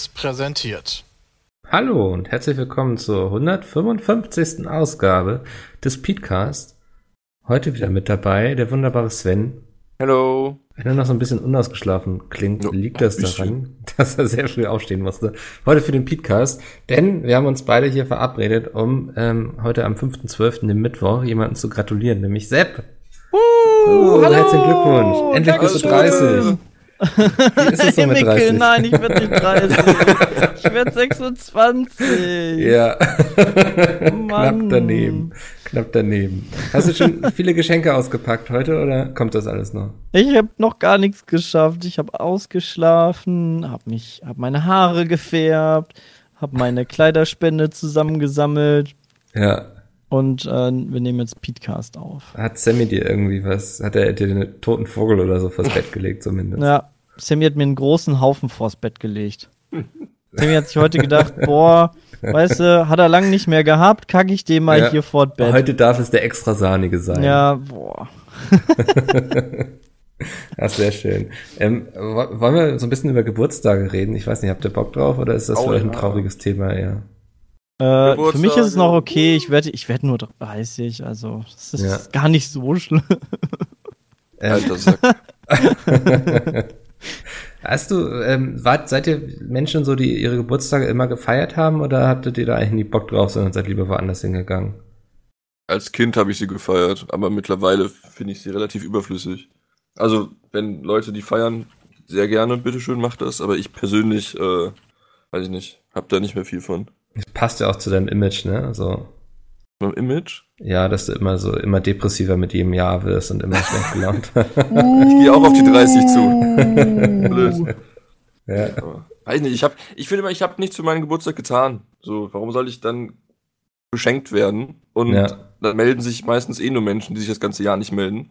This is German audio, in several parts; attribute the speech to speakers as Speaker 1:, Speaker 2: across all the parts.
Speaker 1: Seriös präsentiert.
Speaker 2: Hallo und herzlich willkommen zur 155. Ausgabe des Podcast. Heute wieder mit dabei der wunderbare Sven.
Speaker 3: Hallo.
Speaker 2: Wenn er noch so ein bisschen unausgeschlafen klingt,
Speaker 3: Ja,
Speaker 2: liegt das daran, dass er sehr früh aufstehen musste. Heute für den Podcast, denn wir haben uns beide hier verabredet, um ähm, heute am 5.12., dem Mittwoch, jemanden zu gratulieren, nämlich Sepp. Uh, herzlichen Glückwunsch. Endlich bist du 30. Wie ist es so mit
Speaker 4: Nickel,
Speaker 2: 30?
Speaker 4: nein, ich werde nicht 30. ich werde 26.
Speaker 2: Ja. Knapp
Speaker 4: Mann.
Speaker 2: daneben. Knapp daneben. Hast du schon viele Geschenke ausgepackt heute oder kommt das alles noch?
Speaker 4: Ich habe noch gar nichts geschafft. Ich habe ausgeschlafen, habe mich, habe meine Haare gefärbt, habe meine Kleiderspende zusammengesammelt
Speaker 2: Ja.
Speaker 4: und äh, wir nehmen jetzt Podcast auf.
Speaker 2: Hat Sammy dir irgendwie was? Hat er dir einen toten Vogel oder so vors Bett gelegt zumindest?
Speaker 4: Ja, Sammy hat mir einen großen Haufen vors Bett gelegt. Sammy hat sich heute gedacht, boah, weißt du, hat er lang nicht mehr gehabt, kacke ich den mal
Speaker 2: Ja.
Speaker 4: hier vor Bett.
Speaker 2: Heute darf es der extra sahnige sein.
Speaker 4: ja, boah.
Speaker 2: Ach, sehr schön. Ähm, wo- wollen wir so ein bisschen über Geburtstage reden? Ich weiß nicht, habt ihr Bock drauf oder ist das
Speaker 3: Oh,
Speaker 2: vielleicht ein
Speaker 3: ja.
Speaker 2: trauriges Thema eher?
Speaker 4: Äh, für mich ist es noch okay. Ich werde ich werd nur 30, also das ist
Speaker 2: Ja.
Speaker 4: gar nicht so schlimm.
Speaker 3: Alter Sack.
Speaker 2: hast du, ähm, wart, seid ihr Menschen so, die ihre Geburtstage immer gefeiert haben oder hattet ihr da eigentlich nie Bock drauf, sondern seid lieber woanders hingegangen?
Speaker 3: Als Kind habe ich sie gefeiert, aber mittlerweile finde ich sie relativ überflüssig. Also, wenn Leute die feiern, sehr gerne, bitteschön, macht das, aber ich persönlich, äh, weiß ich nicht, hab da nicht mehr viel von.
Speaker 2: Das passt ja auch zu deinem Image, ne? Also,
Speaker 3: Beim Image?
Speaker 2: ja, dass du immer so, immer depressiver mit jedem Jahr wirst und immer schlecht gelaunt.
Speaker 3: Ich gehe auch auf die 30 zu. Blöd.
Speaker 2: ja.
Speaker 3: Aber, weiß nicht, ich hab, ich finde immer, ich habe nichts für meinen Geburtstag getan. So, warum soll ich dann beschenkt werden? Und
Speaker 2: Ja.
Speaker 3: Dann melden sich meistens eh nur Menschen, die sich das ganze Jahr nicht melden.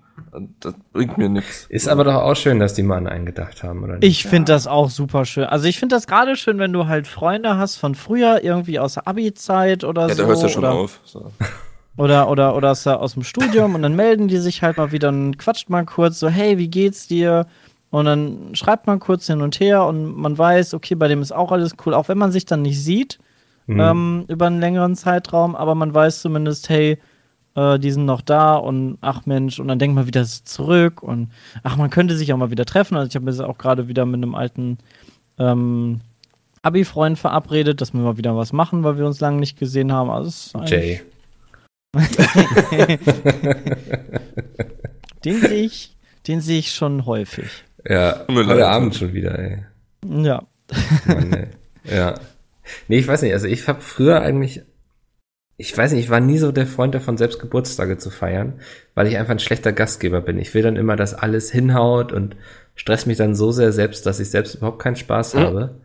Speaker 3: Das bringt mir nichts.
Speaker 2: Ist aber doch auch schön, dass die mal einen gedacht haben, oder nicht?
Speaker 4: Ich finde das auch super schön. Also ich finde das gerade schön, wenn du halt Freunde hast von früher, irgendwie aus der Abi-Zeit oder
Speaker 3: Ja,
Speaker 4: so.
Speaker 3: da hört's ja schon
Speaker 4: oder,
Speaker 3: auf. So.
Speaker 4: Oder, oder, oder aus, aus dem Studium und dann melden die sich halt mal wieder und quatscht mal kurz so, hey, wie geht's dir? Und dann schreibt man kurz hin und her und man weiß, okay, bei dem ist auch alles cool, auch wenn man sich dann nicht sieht
Speaker 2: Mhm.
Speaker 4: ähm, über einen längeren Zeitraum, aber man weiß zumindest, hey, äh, die sind noch da und ach Mensch, und dann denkt man wieder zurück und ach, man könnte sich auch mal wieder treffen. Also ich habe jetzt auch gerade wieder mit einem alten ähm, Abi-Freund verabredet, dass wir mal wieder was machen, weil wir uns lange nicht gesehen haben. Also
Speaker 2: Jay.
Speaker 4: Den sehe ich, den sehe ich schon häufig.
Speaker 2: Ja,
Speaker 3: mir
Speaker 2: heute. Abend schon wieder, ey.
Speaker 4: Ja.
Speaker 2: Mann, ey. Ja. Nee, ich weiß nicht, also ich habe früher eigentlich, ich weiß nicht, ich war nie so der Freund davon, selbst Geburtstage zu feiern, weil ich einfach ein schlechter Gastgeber bin. Ich will dann immer, dass alles hinhaut und stress mich dann so sehr selbst, dass ich selbst überhaupt keinen Spaß
Speaker 3: Mhm.
Speaker 2: habe.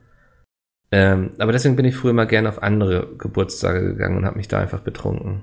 Speaker 2: Ähm, aber deswegen bin ich früher immer gerne auf andere Geburtstage gegangen und habe mich da einfach betrunken.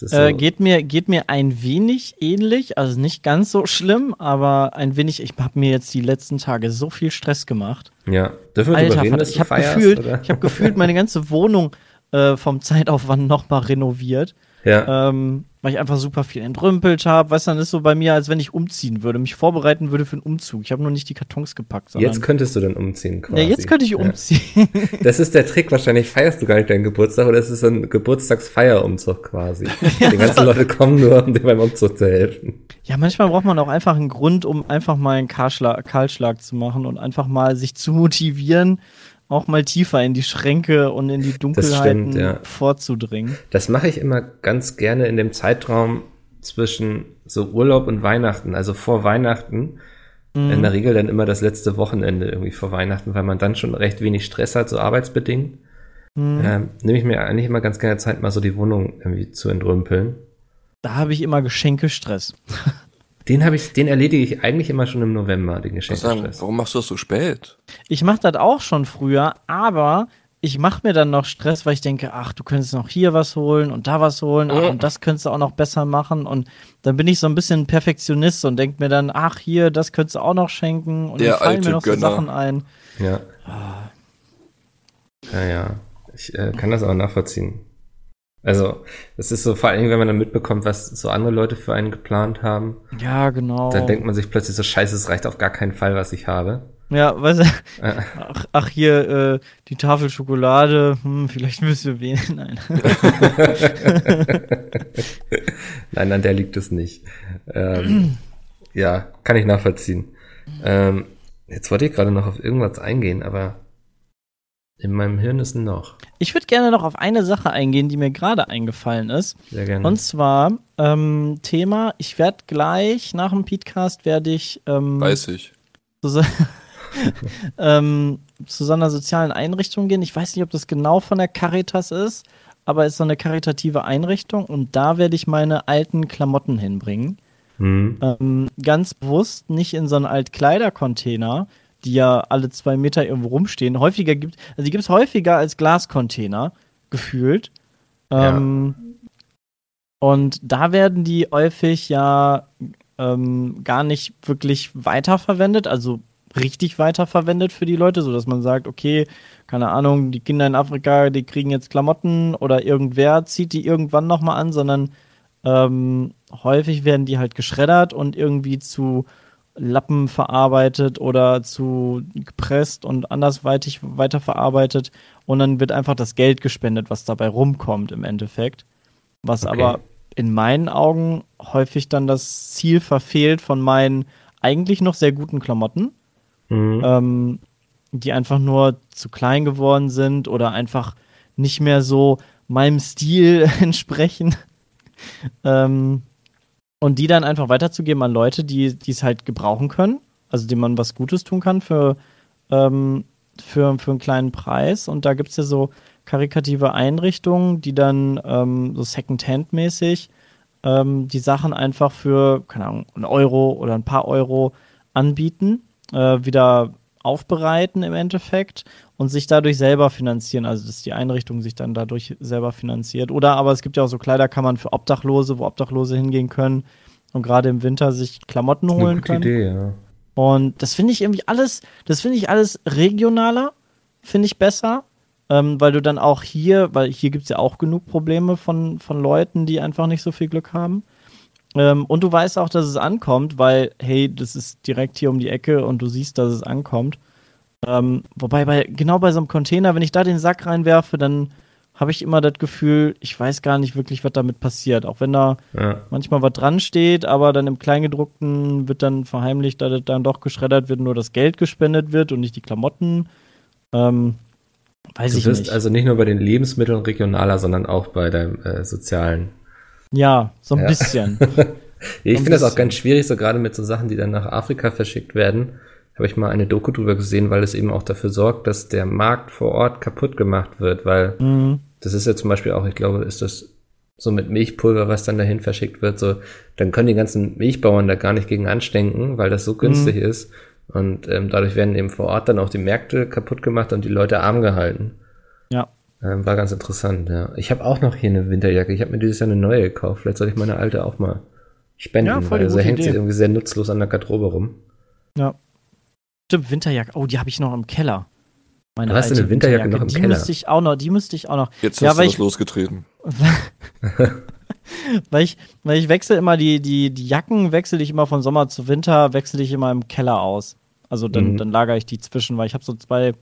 Speaker 4: Äh,
Speaker 2: so-
Speaker 4: geht, mir, geht mir ein wenig ähnlich, also nicht ganz so schlimm, aber ein wenig, ich habe mir jetzt die letzten Tage so viel Stress gemacht.
Speaker 2: ja. Dürfen wir
Speaker 4: Alter,
Speaker 2: reden,
Speaker 4: Vater,
Speaker 2: dass
Speaker 4: ich habe gefühlt,
Speaker 2: oder?
Speaker 4: ich habe gefühlt meine ganze Wohnung äh, vom Zeitaufwand nochmal renoviert,
Speaker 2: ja.
Speaker 4: ähm, weil ich einfach super viel entrümpelt habe. Weißt du, dann ist so bei mir, als wenn ich umziehen würde, mich vorbereiten würde für einen Umzug. Ich habe nur nicht die Kartons gepackt, sondern
Speaker 2: Jetzt könntest du dann umziehen quasi.
Speaker 4: ja, jetzt könnte ich
Speaker 2: Ja.
Speaker 4: umziehen.
Speaker 2: Das ist der Trick. Wahrscheinlich feierst du gar nicht deinen Geburtstag oder es ist so ein Geburtstagsfeierumzug quasi. Die ganzen Leute kommen nur, um dir beim Umzug zu helfen.
Speaker 4: Ja, manchmal braucht man auch einfach einen Grund, um einfach mal einen Kahlschlag, Kahlschlag zu machen und einfach mal sich zu motivieren, auch mal tiefer in die Schränke und in die Dunkelheiten
Speaker 2: stimmt, ja.
Speaker 4: vorzudringen.
Speaker 2: Das mache ich immer ganz gerne in dem Zeitraum zwischen so Urlaub und Weihnachten, also vor Weihnachten.
Speaker 4: Mhm.
Speaker 2: In der Regel dann immer das letzte Wochenende irgendwie vor Weihnachten, weil man dann schon recht wenig Stress hat, so arbeitsbedingt.
Speaker 4: Mhm.
Speaker 2: Ähm, nehme ich mir eigentlich immer ganz gerne Zeit, mal so die Wohnung irgendwie zu entrümpeln.
Speaker 4: Da habe ich immer Geschenkestress.
Speaker 2: Den habe ich, den erledige ich eigentlich immer schon im November, den Geschenkestress.
Speaker 3: warum machst du das so spät?
Speaker 4: Ich mache das auch schon früher, aber ich mache mir dann noch Stress, weil ich denke, ach, du könntest noch hier was holen und da was holen ach, und das könntest du auch noch besser machen. Und dann bin ich so ein bisschen Perfektionist und denke mir dann, ach, hier, das könntest du auch noch schenken. Und
Speaker 3: Der
Speaker 4: dann fallen
Speaker 3: alte
Speaker 4: mir noch so
Speaker 3: Gönner.
Speaker 4: Sachen ein.
Speaker 2: Ja. Ja, ja. Ich äh, kann das auch nachvollziehen. Also, es ist so, vor allen Dingen, wenn man dann mitbekommt, was so andere Leute für einen geplant haben,
Speaker 4: Ja, genau.
Speaker 2: dann denkt man sich plötzlich so, scheiße, es reicht auf gar keinen Fall, was ich habe.
Speaker 4: Ja, weißt du, ach, ach hier, äh, die Tafel Schokolade, hm, vielleicht müssen wir wählen. Nein.
Speaker 2: nein, an der liegt es nicht. Ähm, ja, kann ich nachvollziehen. Ähm, jetzt wollte ich gerade noch auf irgendwas eingehen, aber in meinem Hirn ist ein noch.
Speaker 4: Ich würde gerne noch auf eine Sache eingehen, die mir gerade eingefallen ist.
Speaker 2: Sehr gerne.
Speaker 4: Und zwar ähm, Thema, ich werde gleich nach dem Podcast werde ich ähm,
Speaker 3: Weiß ich.
Speaker 4: zu, so, ähm, zu so einer sozialen Einrichtung gehen. Ich weiß nicht, ob das genau von der Caritas ist, aber es ist so eine karitative Einrichtung und da werde ich meine alten Klamotten hinbringen.
Speaker 2: Hm.
Speaker 4: Ähm, ganz bewusst nicht in so einen Altkleidercontainer, die ja alle zwei Meter irgendwo rumstehen. Häufiger gibt, also die gibt es häufiger als Glascontainer, gefühlt.
Speaker 2: Ja.
Speaker 4: Ähm, Und da werden die häufig ja ähm, gar nicht wirklich weiterverwendet, also richtig weiterverwendet für die Leute, sodass man sagt, okay, keine Ahnung, die Kinder in Afrika, die kriegen jetzt Klamotten oder irgendwer zieht die irgendwann nochmal an, sondern ähm, häufig werden die halt geschreddert und irgendwie zu Lappen verarbeitet oder zu gepresst und andersweitig weiterverarbeitet und dann wird einfach das Geld gespendet, was dabei rumkommt im Endeffekt. Was
Speaker 2: Okay.
Speaker 4: aber in meinen Augen häufig dann das Ziel verfehlt von meinen eigentlich noch sehr guten Klamotten,
Speaker 2: Mhm.
Speaker 4: ähm, die einfach nur zu klein geworden sind oder einfach nicht mehr so meinem Stil entsprechen. ähm, und die dann einfach weiterzugeben an Leute, die es halt gebrauchen können, also denen man was Gutes tun kann für, ähm, für, für einen kleinen Preis. Und da gibt es ja so karikative Einrichtungen, die dann ähm, so Second-Hand-mäßig ähm, die Sachen einfach für, keine Ahnung, einen Euro oder ein paar Euro anbieten, äh, wieder aufbereiten im Endeffekt und sich dadurch selber finanzieren. Also, dass die Einrichtung sich dann dadurch selber finanziert. Oder aber es gibt ja auch so Kleiderkammern für Obdachlose, wo Obdachlose hingehen können und gerade im Winter sich Klamotten holen
Speaker 2: gute
Speaker 4: können.
Speaker 2: Idee, ja.
Speaker 4: Und das finde ich irgendwie alles, das finde ich alles regionaler, finde ich besser. Ähm, weil du dann auch hier, weil hier gibt es ja auch genug Probleme von, von Leuten, die einfach nicht so viel Glück haben. Ähm, und du weißt auch, dass es ankommt, weil, hey, das ist direkt hier um die Ecke und du siehst, dass es ankommt. Ähm, wobei, bei, genau bei so einem Container, wenn ich da den Sack reinwerfe, dann habe ich immer das Gefühl, ich weiß gar nicht wirklich, was damit passiert. Auch wenn da
Speaker 2: ja.
Speaker 4: manchmal was dran steht, aber dann im Kleingedruckten wird dann verheimlicht, dass es dann doch geschreddert wird, nur das Geld gespendet wird und nicht die Klamotten. Ähm, weiß
Speaker 2: Du
Speaker 4: ich
Speaker 2: wirst
Speaker 4: nicht.
Speaker 2: also nicht nur bei den Lebensmitteln regionaler, sondern auch bei deinem äh, sozialen.
Speaker 4: Ja, so ein
Speaker 2: Ja.
Speaker 4: bisschen.
Speaker 2: Ich finde das auch ganz schwierig, so gerade mit so Sachen, die dann nach Afrika verschickt werden. Habe ich mal eine Doku drüber gesehen, weil es eben auch dafür sorgt, dass der Markt vor Ort kaputt gemacht wird, weil
Speaker 4: mhm.
Speaker 2: das ist ja zum Beispiel auch, ich glaube, ist das so mit Milchpulver, was dann dahin verschickt wird, so, dann können die ganzen Milchbauern da gar nicht gegen anstinken, weil das so günstig ist. Und ähm, dadurch werden eben vor Ort dann auch die Märkte kaputt gemacht und die Leute arm gehalten. Ähm, war ganz interessant, ja. Ich habe auch noch hier eine Winterjacke. Ich habe mir dieses Jahr eine neue gekauft. Vielleicht soll ich meine alte auch mal spenden,
Speaker 4: Ja, voll
Speaker 2: weil so hängt sie
Speaker 4: Idee.
Speaker 2: irgendwie sehr nutzlos an der Garderobe rum.
Speaker 4: Ja. Stimmt, Winterjacke. Oh, die habe ich noch im Keller. Meine
Speaker 2: Du hast
Speaker 4: alte
Speaker 2: eine Winterjacke noch im
Speaker 4: die
Speaker 2: Keller?
Speaker 4: Müsste ich auch noch, die müsste ich auch noch.
Speaker 3: Jetzt
Speaker 4: Ja,
Speaker 3: hast du
Speaker 4: ich-
Speaker 3: losgetreten.
Speaker 4: weil ich, weil ich wechsle immer die, die, die Jacken, wechsle ich immer von Sommer zu Winter, wechsle ich immer im Keller aus. Also dann,
Speaker 2: Mhm.
Speaker 4: dann lagere ich die zwischen, weil ich habe so zwei,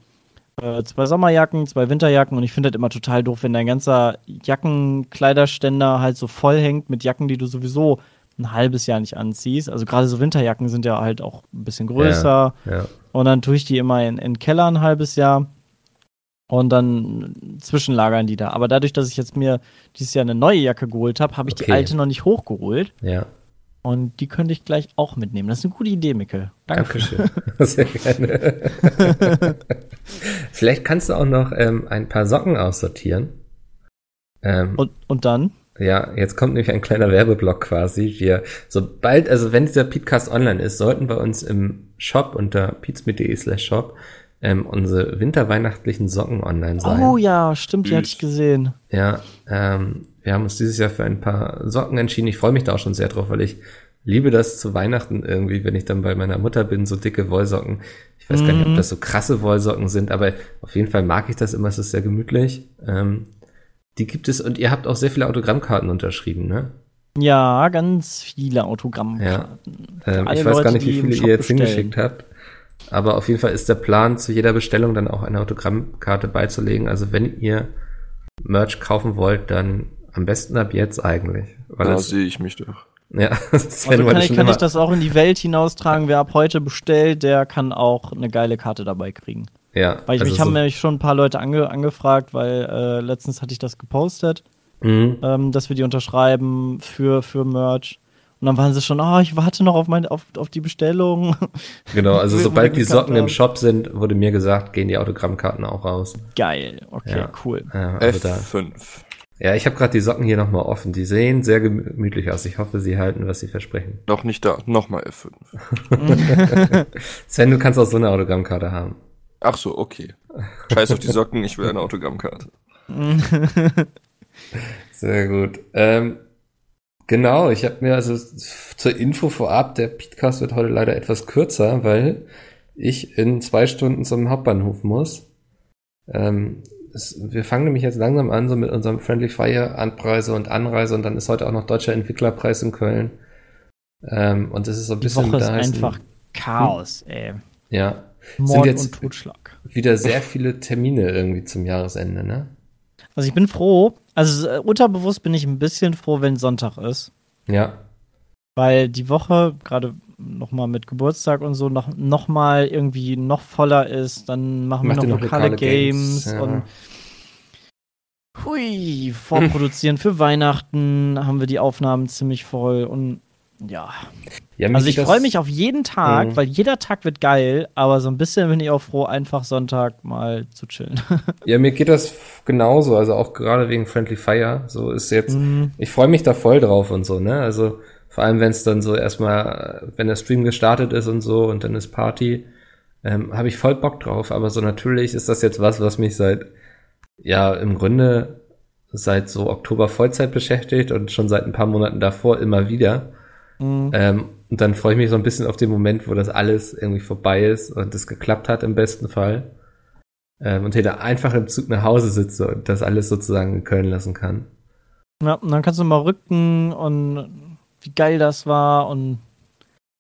Speaker 4: äh, zwei Sommerjacken, zwei Winterjacken und ich finde das immer total doof, wenn dein ganzer Jackenkleiderständer halt so voll hängt mit Jacken, die du sowieso ein halbes Jahr nicht anziehst. Also gerade so Winterjacken sind ja halt auch ein bisschen größer.
Speaker 2: Ja.
Speaker 4: Und dann tue ich die immer in, in den Keller ein halbes Jahr. Und dann zwischenlagern die da. Aber dadurch, dass ich jetzt mir dieses Jahr eine neue Jacke geholt habe, habe ich die
Speaker 2: Okay.
Speaker 4: alte noch nicht hochgeholt.
Speaker 2: Ja.
Speaker 4: Und die könnte ich gleich auch mitnehmen. Das ist eine gute Idee, Mikkel. Danke.
Speaker 2: Dankeschön. Sehr gerne. Vielleicht kannst du auch noch ähm, ein paar Socken aussortieren. Ähm,
Speaker 4: Und, und dann?
Speaker 2: Ja, jetzt kommt nämlich ein kleiner Werbeblock quasi. Wir, sobald, also wenn dieser Podcast online ist, sollten bei uns im Shop unter peatsmit.de slash shop ähm, unsere winterweihnachtlichen Socken online sein.
Speaker 4: Oh ja, stimmt, die hatte ich gesehen.
Speaker 2: Ja, ähm, wir haben uns dieses Jahr für ein paar Socken entschieden. Ich freue mich da auch schon sehr drauf, weil ich liebe das zu Weihnachten irgendwie, wenn ich dann bei meiner Mutter bin, so dicke Wollsocken. Ich weiß gar nicht, ob
Speaker 4: Mhm.
Speaker 2: das so krasse Wollsocken sind, aber auf jeden Fall mag ich das immer, es ist sehr gemütlich. Ähm, die gibt es und ihr habt auch sehr viele Autogrammkarten unterschrieben, ne?
Speaker 4: Ja, ganz viele Autogrammkarten.
Speaker 2: Ähm,
Speaker 4: alle
Speaker 2: ich weiß
Speaker 4: Leute,
Speaker 2: gar nicht, wie viele ihr jetzt
Speaker 4: bestellen.
Speaker 2: hingeschickt habt. Aber auf jeden Fall ist der Plan, zu jeder Bestellung dann auch eine Autogrammkarte beizulegen. Also wenn ihr Merch kaufen wollt, dann am besten ab jetzt eigentlich.
Speaker 3: Weil da sehe ich mich doch.
Speaker 2: Ja,
Speaker 4: Sven also kann, ich, kann ich das auch in die Welt hinaustragen. Wer ab heute bestellt, der kann auch eine geile Karte dabei kriegen.
Speaker 2: Ja.
Speaker 4: Weil ich, also mich so haben nämlich schon ein paar Leute ange, angefragt, weil äh, letztens hatte ich das gepostet, mhm. ähm, dass wir die unterschreiben für, für Merch. Und dann waren sie schon, oh, ich warte noch auf, mein, auf, auf die Bestellung.
Speaker 2: Genau, also sobald die Socken haben. im Shop sind, wurde mir gesagt, gehen die Autogrammkarten auch raus.
Speaker 4: Geil, okay, ja. cool.
Speaker 3: Ja, also F5.
Speaker 2: Ja, ich habe gerade die Socken hier nochmal offen. Die sehen sehr gemütlich aus. Ich hoffe, sie halten, was sie versprechen.
Speaker 3: Noch nicht da. Nochmal F5.
Speaker 2: Sven, du kannst auch so eine Autogrammkarte haben.
Speaker 3: Ach so, okay. Scheiß auf die Socken, ich will eine Autogrammkarte.
Speaker 2: sehr gut. Ähm, genau, ich habe mir also zur Info vorab, der Podcast wird heute leider etwas kürzer, weil ich in zwei Stunden zum Hauptbahnhof muss. Ähm, es, wir fangen nämlich jetzt langsam an, so mit unserem Friendly Fire Anpreise und Anreise und dann ist heute auch noch Deutscher Entwicklerpreis in Köln. Ähm, und das ist so ein
Speaker 4: Die
Speaker 2: bisschen
Speaker 4: Woche ist einfach Chaos, hm? ey.
Speaker 2: Ja.
Speaker 4: Mord sind jetzt und Totschlag.
Speaker 2: Wieder sehr viele Termine irgendwie zum Jahresende, ne?
Speaker 4: Also ich bin froh, also äh, unterbewusst bin ich ein bisschen froh, wenn Sonntag ist.
Speaker 2: Ja.
Speaker 4: Weil die Woche, gerade nochmal mit Geburtstag und so, noch, noch mal irgendwie noch voller ist. Dann machen Macht wir noch lokale, lokale Games, Games ja. und hui, vorproduzieren für Weihnachten haben wir die Aufnahmen ziemlich voll und ja. ja also ich freue mich auf jeden Tag, mhm. weil jeder Tag wird geil, aber so ein bisschen bin ich auch froh, einfach Sonntag mal zu chillen.
Speaker 2: ja, mir geht das genauso, also auch gerade wegen Friendly Fire. So ist jetzt, mhm. ich freue mich da voll drauf und so, ne? Also vor allem, wenn es dann so erstmal, wenn der Stream gestartet ist und so und dann ist Party, ähm, habe ich voll Bock drauf. Aber so natürlich ist das jetzt was, was mich seit, ja, im Grunde seit so Oktober Vollzeit beschäftigt und schon seit ein paar Monaten davor immer wieder. Mhm. Ähm, und dann freue ich mich so ein bisschen auf den Moment, wo das alles irgendwie vorbei ist und es geklappt hat im besten Fall. Ähm, und hinter einfach im Zug nach Hause sitze und das alles sozusagen in Köln lassen kann.
Speaker 4: Ja, und dann kannst du mal rücken und wie geil das war und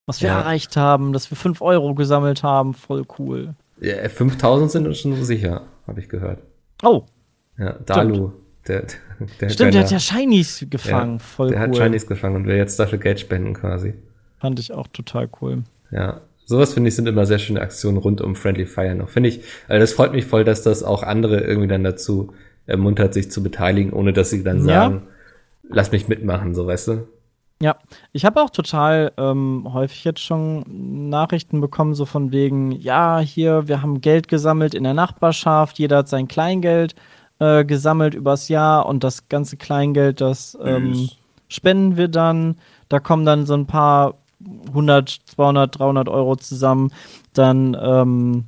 Speaker 4: was wir ja. erreicht haben, dass wir 5 Euro gesammelt haben, voll cool.
Speaker 2: Ja, 5000 sind uns schon so sicher, habe ich gehört.
Speaker 4: Oh.
Speaker 2: Ja, Dalu. Der,
Speaker 4: der Stimmt, der hat ja Shinies gefangen, ja, voll
Speaker 2: der
Speaker 4: cool.
Speaker 2: Der hat Shinies gefangen und will jetzt dafür Geld spenden quasi.
Speaker 4: Fand ich auch total cool.
Speaker 2: Ja, sowas finde ich sind immer sehr schöne Aktionen rund um Friendly Fire noch. Finde ich, also das freut mich voll, dass das auch andere irgendwie dann dazu ermuntert, sich zu beteiligen, ohne dass sie dann sagen, ja. lass mich mitmachen, so weißt du.
Speaker 4: Ja, ich habe auch total ähm, häufig jetzt schon Nachrichten bekommen, so von wegen, ja, hier, wir haben Geld gesammelt in der Nachbarschaft, jeder hat sein Kleingeld äh, gesammelt übers Jahr und das ganze Kleingeld, das ähm, spenden wir dann. Da kommen dann so ein paar 100, 200, 300 Euro zusammen. Dann, ähm,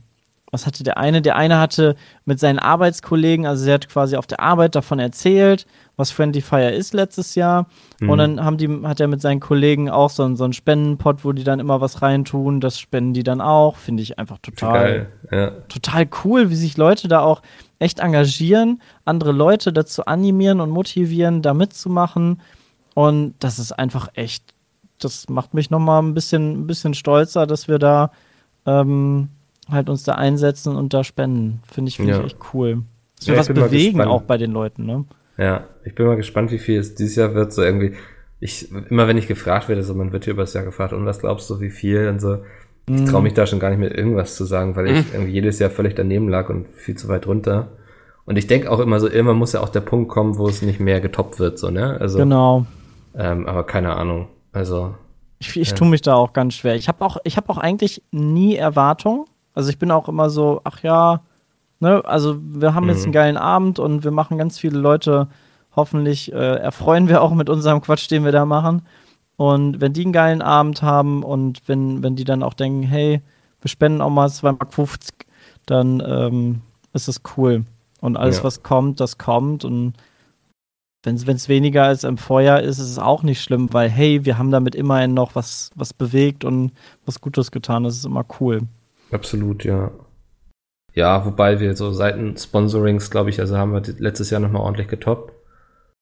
Speaker 4: was hatte der eine? Der eine hatte mit seinen Arbeitskollegen, also er hat quasi auf der Arbeit davon erzählt was Friendly Fire ist letztes Jahr. Mhm. Und dann haben die, hat er mit seinen Kollegen auch so, so einen Spendenpot, wo die dann immer was reintun. Das spenden die dann auch. Finde ich einfach total,
Speaker 2: ja.
Speaker 4: total cool, wie sich Leute da auch echt engagieren, andere Leute dazu animieren und motivieren, da mitzumachen. Und das ist einfach echt, das macht mich nochmal ein bisschen, ein bisschen stolzer, dass wir da ähm, halt uns da einsetzen und da spenden. Finde ich, finde ja. ich echt cool. Dass wir ja, was bewegen auch bei den Leuten, ne?
Speaker 2: Ja, ich bin mal gespannt, wie viel es dieses Jahr wird. So irgendwie, ich, immer wenn ich gefragt werde, so man wird hier über das Jahr gefragt, und was glaubst du, wie viel? Und so, ich traue mich da schon gar nicht mehr irgendwas zu sagen, weil ich mhm. irgendwie jedes Jahr völlig daneben lag und viel zu weit runter. Und ich denke auch immer so, immer muss ja auch der Punkt kommen, wo es nicht mehr getoppt wird, so, ne? Also,
Speaker 4: genau.
Speaker 2: Ähm, aber keine Ahnung. Also.
Speaker 4: Ich, ich ja. tue mich da auch ganz schwer. Ich habe auch, ich habe auch eigentlich nie Erwartungen. Also ich bin auch immer so, ach ja, Ne? Also wir haben mhm. jetzt einen geilen Abend und wir machen ganz viele Leute, hoffentlich äh, erfreuen wir auch mit unserem Quatsch, den wir da machen. Und wenn die einen geilen Abend haben und wenn, wenn die dann auch denken, hey, wir spenden auch mal 2,50 Mark, dann ähm, ist es cool. Und alles, ja. was kommt, das kommt. Und wenn es weniger als im Vorjahr ist, ist es auch nicht schlimm, weil hey, wir haben damit immerhin noch was, was bewegt und was Gutes getan. Das ist immer cool.
Speaker 2: Absolut, ja. Ja, wobei wir so Seiten-Sponsorings, glaube ich, also haben wir letztes Jahr nochmal ordentlich getoppt.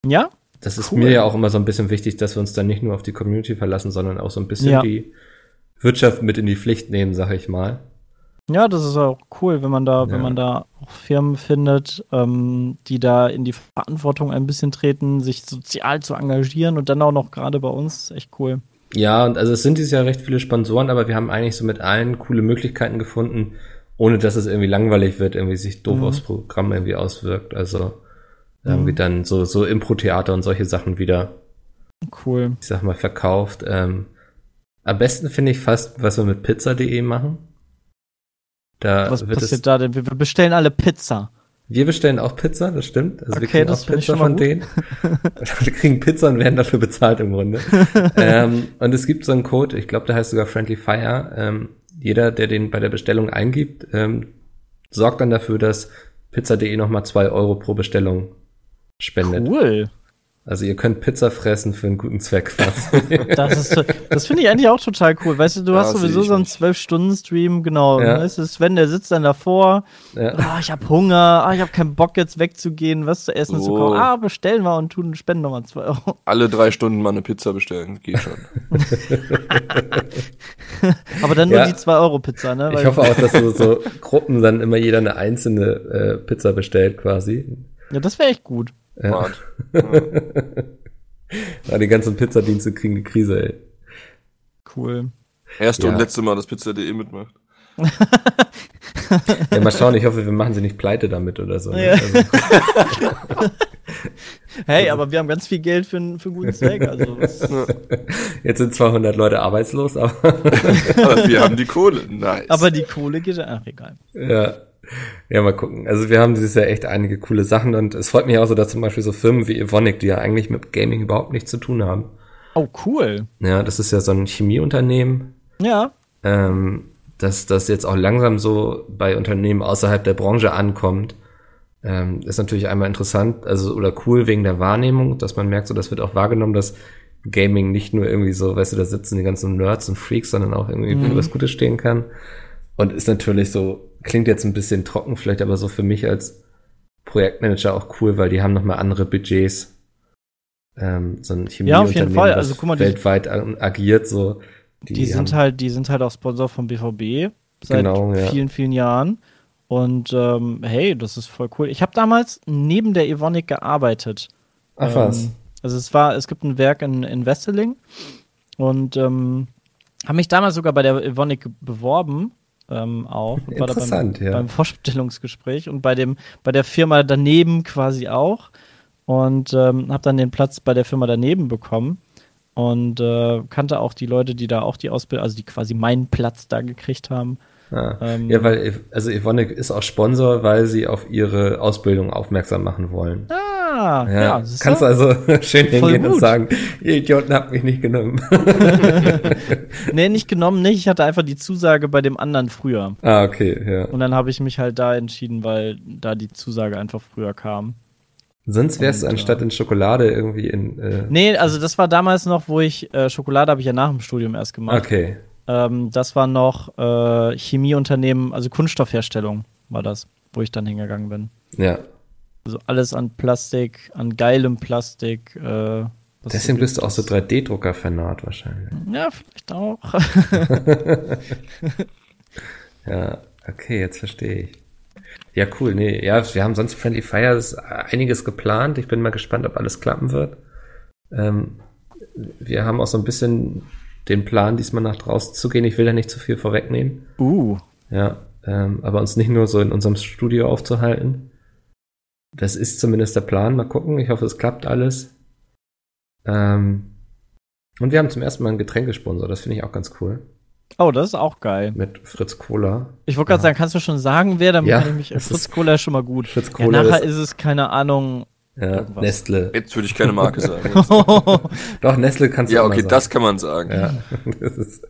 Speaker 4: Ja?
Speaker 2: Das ist cool. mir ja auch immer so ein bisschen wichtig, dass wir uns dann nicht nur auf die Community verlassen, sondern auch so ein bisschen ja. die Wirtschaft mit in die Pflicht nehmen, sag ich mal.
Speaker 4: Ja, das ist auch cool, wenn man da,
Speaker 2: Ja.
Speaker 4: wenn man da auch Firmen findet, ähm, die da in die Verantwortung ein bisschen treten, sich sozial zu engagieren und dann auch noch gerade bei uns, echt cool.
Speaker 2: Ja, und also es sind dieses Jahr recht viele Sponsoren, aber wir haben eigentlich so mit allen coole Möglichkeiten gefunden, ohne dass es irgendwie langweilig wird, irgendwie sich doof aufs Programm irgendwie auswirkt. Also irgendwie dann so, so Impro-Theater und solche Sachen wieder,
Speaker 4: Cool.
Speaker 2: ich sag mal, verkauft. Ähm, am besten finde ich fast, was wir mit pizza.de machen. Da
Speaker 4: Was passiert da denn? Wir bestellen alle Pizza.
Speaker 2: Wir bestellen auch Pizza, das stimmt. Also wir
Speaker 4: Okay,
Speaker 2: kriegen
Speaker 4: das
Speaker 2: auch Pizza von denen. wir kriegen Pizza und werden dafür bezahlt im Grunde. ähm, und es gibt so einen Code, ich glaube, der heißt sogar Friendly Fire. Ähm, jeder, der den bei der Bestellung eingibt, ähm, sorgt dann dafür, dass pizza.de nochmal zwei Euro pro Bestellung spendet.
Speaker 4: Cool.
Speaker 2: Also ihr könnt Pizza fressen für einen guten Zweck quasi.
Speaker 4: Das ist, das finde ich eigentlich auch total cool. Weißt du, du
Speaker 3: Ja,
Speaker 4: hast sowieso so einen
Speaker 3: nicht.
Speaker 4: 12-Stunden-Stream, genau.
Speaker 2: Ja.
Speaker 4: Weißt du, Sven, der sitzt dann davor.
Speaker 2: ja.
Speaker 4: Ah, ich habe Hunger. Ah, ich habe keinen Bock jetzt wegzugehen, was zu essen zu
Speaker 3: So.
Speaker 4: kaufen. Ah, bestellen wir und tun spenden nochmal 2 Euro.
Speaker 3: Alle drei Stunden mal eine Pizza bestellen, geht schon.
Speaker 4: Aber dann nur
Speaker 2: Ja.
Speaker 4: die 2-Euro-Pizza, ne?
Speaker 2: Ich hoffe auch, dass so, so Gruppen dann immer jeder eine einzelne äh, Pizza bestellt quasi.
Speaker 4: Ja, das wäre echt gut.
Speaker 3: Smart.
Speaker 2: Ja, die ganzen Pizzadienste kriegen die Krise, ey.
Speaker 4: Cool.
Speaker 3: Erste
Speaker 2: Ja.
Speaker 3: und letzte Mal, dass Pizza.de mitmacht.
Speaker 2: Ja, mal schauen, ich hoffe, wir machen sie nicht pleite damit oder so. Ne?
Speaker 4: Ja.
Speaker 2: Also,
Speaker 4: Hey, aber wir haben ganz viel Geld für, einen- für einen guten Zweck. Also,
Speaker 2: jetzt sind 200 Leute arbeitslos, aber
Speaker 3: Aber wir haben die Kohle. Nice.
Speaker 4: aber die Kohle geht ja. Ach, egal.
Speaker 2: ja. Ja, mal gucken. Also wir haben dieses Jahr echt einige coole Sachen und es freut mich auch so, dass zum Beispiel so Firmen wie Evonik, die ja eigentlich mit Gaming überhaupt nichts zu tun haben.
Speaker 4: Oh, cool.
Speaker 2: Ja, das ist ja so ein Chemieunternehmen,
Speaker 4: Ja.
Speaker 2: ähm, dass das jetzt auch langsam so bei Unternehmen außerhalb der Branche ankommt, ähm, ist natürlich einmal interessant, also oder cool wegen der Wahrnehmung, dass man merkt, so das wird auch wahrgenommen, dass Gaming nicht nur irgendwie so, weißt du, da sitzen die ganzen Nerds und Freaks, sondern auch irgendwie für was Gutes stehen kann. Und ist natürlich so, klingt jetzt ein bisschen trocken, vielleicht aber so für mich als Projektmanager auch cool, weil die haben nochmal andere Budgets. Ähm, so ein
Speaker 4: Ja, auf jeden
Speaker 2: Chemieunternehmen,
Speaker 4: Fall.
Speaker 2: das
Speaker 4: Also, guck mal, die-
Speaker 2: weltweit ag- agiert, so.
Speaker 4: Die, sind
Speaker 2: haben-
Speaker 4: halt, die sind halt auch Sponsor vom BVB seit
Speaker 2: Genau, ja.
Speaker 4: vielen, vielen Jahren. Und ähm, hey, das ist voll cool. Ich habe damals neben der Evonik gearbeitet.
Speaker 2: Ach was.
Speaker 4: Ähm, also es war, es gibt ein Werk in, in Wesseling und ähm, habe mich damals sogar bei der Evonik beworben. Ähm, auch.
Speaker 2: Interessant,
Speaker 4: beim,
Speaker 2: ja.
Speaker 4: beim Vorstellungsgespräch und bei dem, bei der Firma daneben quasi auch. Und ähm, habe dann den Platz bei der Firma daneben bekommen und äh, kannte auch die Leute, die da auch die Ausbildung, also die quasi meinen Platz da gekriegt haben.
Speaker 2: Ah.
Speaker 4: Ähm,
Speaker 2: ja, weil, also Evonik ist auch Sponsor, weil sie auf ihre Ausbildung aufmerksam machen wollen.
Speaker 4: Ah, ja,
Speaker 2: Ja, kannst
Speaker 4: du?
Speaker 2: also schön hingehen und
Speaker 4: gut.
Speaker 2: sagen, ihr Idioten habt mich nicht genommen.
Speaker 4: Nee, nicht genommen, nicht. Ich hatte einfach die Zusage bei dem anderen früher.
Speaker 2: ah, okay, ja.
Speaker 4: Und dann habe ich mich halt da entschieden, weil da die Zusage einfach früher kam.
Speaker 2: Sonst wärst du
Speaker 4: Und,
Speaker 2: anstatt in Schokolade irgendwie in, äh,
Speaker 4: Nee, also das war damals noch, wo ich, äh, Schokolade habe ich ja nach dem Studium erst gemacht.
Speaker 2: okay.
Speaker 4: Ähm, das war noch äh, Chemieunternehmen, also Kunststoffherstellung war das, wo ich dann hingegangen bin.
Speaker 2: Ja.
Speaker 4: Also alles an Plastik, an geilem Plastik. Äh,
Speaker 2: Deswegen bist du auch so
Speaker 4: ist.
Speaker 2: 3D-Drucker-Fanat wahrscheinlich.
Speaker 4: Ja, vielleicht auch.
Speaker 2: Ja, okay, jetzt verstehe ich. Ja, cool. Nee, ja, wir haben sonst Friendly Fires einiges geplant. Ich bin mal gespannt, ob alles klappen wird. Ähm, wir haben auch so ein bisschen den Plan, diesmal nach draußen zu gehen. Ich will da nicht zu viel vorwegnehmen.
Speaker 4: uh,
Speaker 2: Ja, ähm, aber uns nicht nur so in unserem Studio aufzuhalten. Das ist zumindest der Plan. Mal gucken. Ich hoffe, es klappt alles. Ähm, und wir haben zum ersten Mal einen Getränkesponsor. Das finde ich auch ganz cool.
Speaker 4: oh, das ist auch geil.
Speaker 2: Mit Fritz Cola.
Speaker 4: Ich wollte gerade sagen, kannst du schon sagen, wer? Damit
Speaker 2: Ja,
Speaker 4: kann ich mich. Fritz
Speaker 2: ist-
Speaker 4: Cola ist schon mal gut.
Speaker 2: Fritz
Speaker 4: Ja,
Speaker 2: Cola
Speaker 4: nachher
Speaker 2: ist-
Speaker 4: ist es, keine Ahnung.
Speaker 2: Ja,
Speaker 4: Irgendwas.
Speaker 2: Nestle.
Speaker 3: Jetzt würde ich keine Marke sagen.
Speaker 2: Doch, Nestle kannst du
Speaker 3: ja, okay,
Speaker 2: sagen.
Speaker 3: das kann man sagen.
Speaker 2: Ja, das ist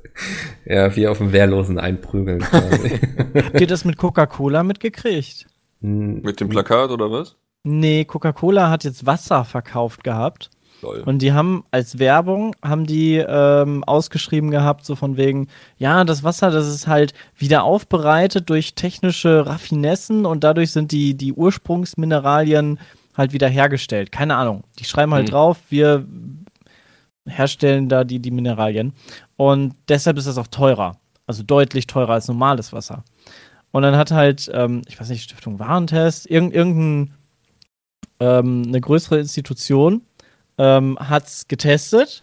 Speaker 2: ja wie auf dem Wehrlosen einprügeln quasi.
Speaker 4: Habt ihr das mit Coca-Cola mitgekriegt?
Speaker 3: Mit dem Plakat oder was?
Speaker 4: Nee, Coca-Cola hat jetzt Wasser verkauft gehabt.
Speaker 3: Lol.
Speaker 4: Und die haben als Werbung, haben die ähm, ausgeschrieben gehabt, so von wegen, ja, das Wasser, das ist halt wieder aufbereitet durch technische Raffinessen und dadurch sind die, die Ursprungsmineralien halt wieder hergestellt. Keine Ahnung. Die schreiben halt
Speaker 3: Hm.
Speaker 4: drauf, wir herstellen da die, die Mineralien. Und deshalb ist das auch teurer. Also deutlich teurer als normales Wasser. Und dann hat halt, ähm, ich weiß nicht, Stiftung Warentest, irgend, irgendein, ähm, eine größere Institution ähm, hat es getestet,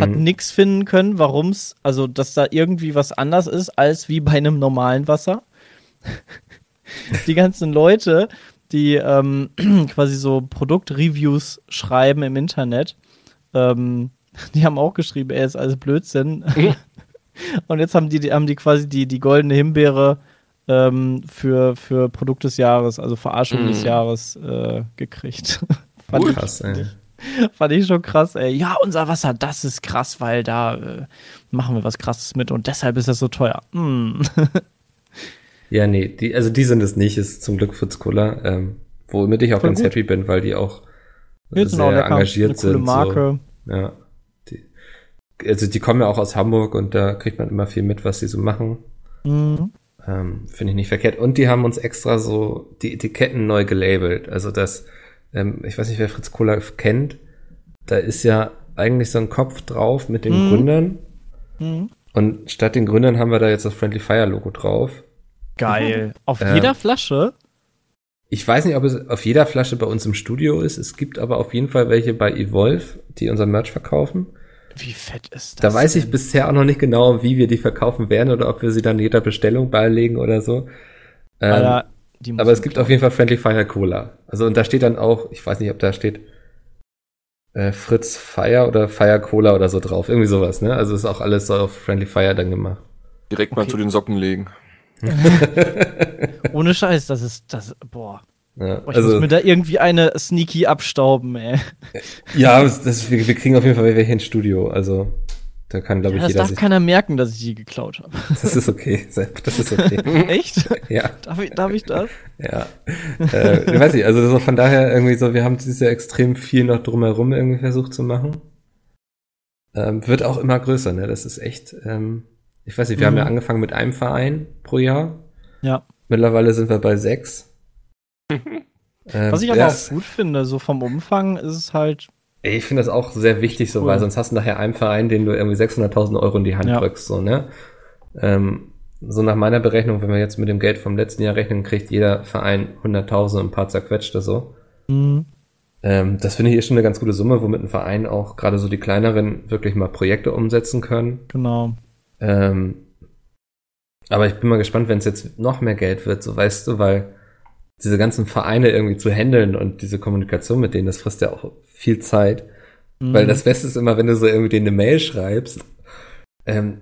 Speaker 4: hat
Speaker 2: Mhm.
Speaker 4: nichts finden können, warum es, also dass da irgendwie was anders ist als wie bei einem normalen Wasser. die ganzen Leute, die ähm, quasi so Produktreviews schreiben im Internet, ähm, die haben auch geschrieben, ey, ist alles Blödsinn. Und jetzt haben die, die, haben die quasi die, die goldene Himbeere ähm, für, für Produkt des Jahres, also Verarschung
Speaker 3: Mhm.
Speaker 4: des Jahres äh, gekriegt. Fand, ich,
Speaker 2: Krass, ey.
Speaker 4: fand ich schon krass, ey. Ja, unser Wasser, das ist krass, weil da äh, machen wir was krasses mit und deshalb ist das so teuer. Hm.
Speaker 2: Ja, nee, die, also die sind es nicht, ist zum Glück Fritz Cola, ähm, womit ich auch
Speaker 4: Voll
Speaker 2: ganz
Speaker 4: gut.
Speaker 2: happy bin, weil die auch
Speaker 4: Jetzt
Speaker 2: sehr
Speaker 4: auch lecker.
Speaker 2: engagiert sind.
Speaker 4: Marke.
Speaker 2: So. Ja. Die, also die kommen ja auch aus Hamburg und da kriegt man immer viel mit, was die so machen.
Speaker 4: Mhm.
Speaker 2: Ähm, Finde ich nicht verkehrt. Und die haben uns extra so die Etiketten neu gelabelt. Also das, ähm, ich weiß nicht, wer Fritz Cola kennt, da ist ja eigentlich so ein Kopf drauf mit den
Speaker 4: Mhm.
Speaker 2: Gründern.
Speaker 4: Mhm.
Speaker 2: Und statt den Gründern haben wir da jetzt das Friendly Fire Logo drauf.
Speaker 4: Geil. Auf
Speaker 2: Ähm,
Speaker 4: jeder Flasche?
Speaker 2: Ich weiß nicht, ob es auf jeder Flasche bei uns im Studio ist. Es gibt aber auf jeden Fall welche bei Evolve, die unser Merch verkaufen.
Speaker 4: Wie fett ist
Speaker 2: Da
Speaker 4: das?
Speaker 2: weiß ich
Speaker 4: denn?
Speaker 2: bisher auch noch nicht genau, wie wir die verkaufen werden oder ob wir sie dann jeder Bestellung beilegen oder so. Ähm,
Speaker 4: Alter,
Speaker 2: aber es gibt auf jeden Fall Friendly Fire Cola. Also und da steht dann auch, ich weiß nicht, ob da steht äh, Fritz Fire oder Fire Cola oder so drauf. Irgendwie sowas, ne? Also ist auch alles so auf Friendly Fire dann gemacht.
Speaker 3: Direkt mal
Speaker 4: Okay.
Speaker 3: zu den Socken legen.
Speaker 4: Ohne Scheiß, das ist, das, boah.
Speaker 2: Ja,
Speaker 4: Boah, ich
Speaker 2: also,
Speaker 4: muss mir da irgendwie eine Sneaky abstauben, ey.
Speaker 2: ja das, wir, wir kriegen auf jeden Fall welche ins Studio. Also da kann, glaube
Speaker 4: Ja,
Speaker 2: ich,
Speaker 4: das
Speaker 2: jeder
Speaker 4: darf
Speaker 2: sich.
Speaker 4: keiner merken, dass ich die geklaut habe.
Speaker 2: Das ist okay, das ist okay.
Speaker 4: Echt?
Speaker 2: ja.
Speaker 4: Darf ich, darf ich das?
Speaker 2: Ja, äh, ich weiß nicht, also so von daher irgendwie so, wir haben dieses Jahr extrem viel noch drumherum irgendwie versucht zu machen. Ähm, wird auch immer größer, ne? Das ist echt, ähm, ich weiß nicht, wir haben
Speaker 4: Mhm.
Speaker 2: ja angefangen mit einem Verein pro Jahr.
Speaker 4: Ja.
Speaker 2: Mittlerweile sind wir bei sechs. Ähm,
Speaker 4: Was ich aber
Speaker 2: ja,
Speaker 4: auch gut finde, so vom Umfang ist es halt,
Speaker 2: ich finde das auch sehr wichtig, so,
Speaker 4: Cool.
Speaker 2: weil sonst hast du nachher einen Verein, den du irgendwie 600.000 Euro in die Hand
Speaker 4: Ja.
Speaker 2: drückst, so, ne? Ähm, so nach meiner Berechnung, wenn wir jetzt mit dem Geld vom letzten Jahr rechnen, kriegt jeder Verein 100.000 und ein paar zerquetschte so.
Speaker 4: mh,
Speaker 2: Ähm, das finde ich ist schon eine ganz gute Summe, womit ein Verein auch gerade so die kleineren wirklich mal Projekte umsetzen können.
Speaker 4: genau.
Speaker 2: Ähm, aber ich bin mal gespannt, wenn es jetzt noch mehr Geld wird, so weißt du, weil diese ganzen Vereine irgendwie zu handeln und diese Kommunikation mit denen, das frisst ja auch viel Zeit.
Speaker 4: Mhm.
Speaker 2: Weil das Beste ist immer, wenn du so irgendwie denen eine Mail schreibst, ähm,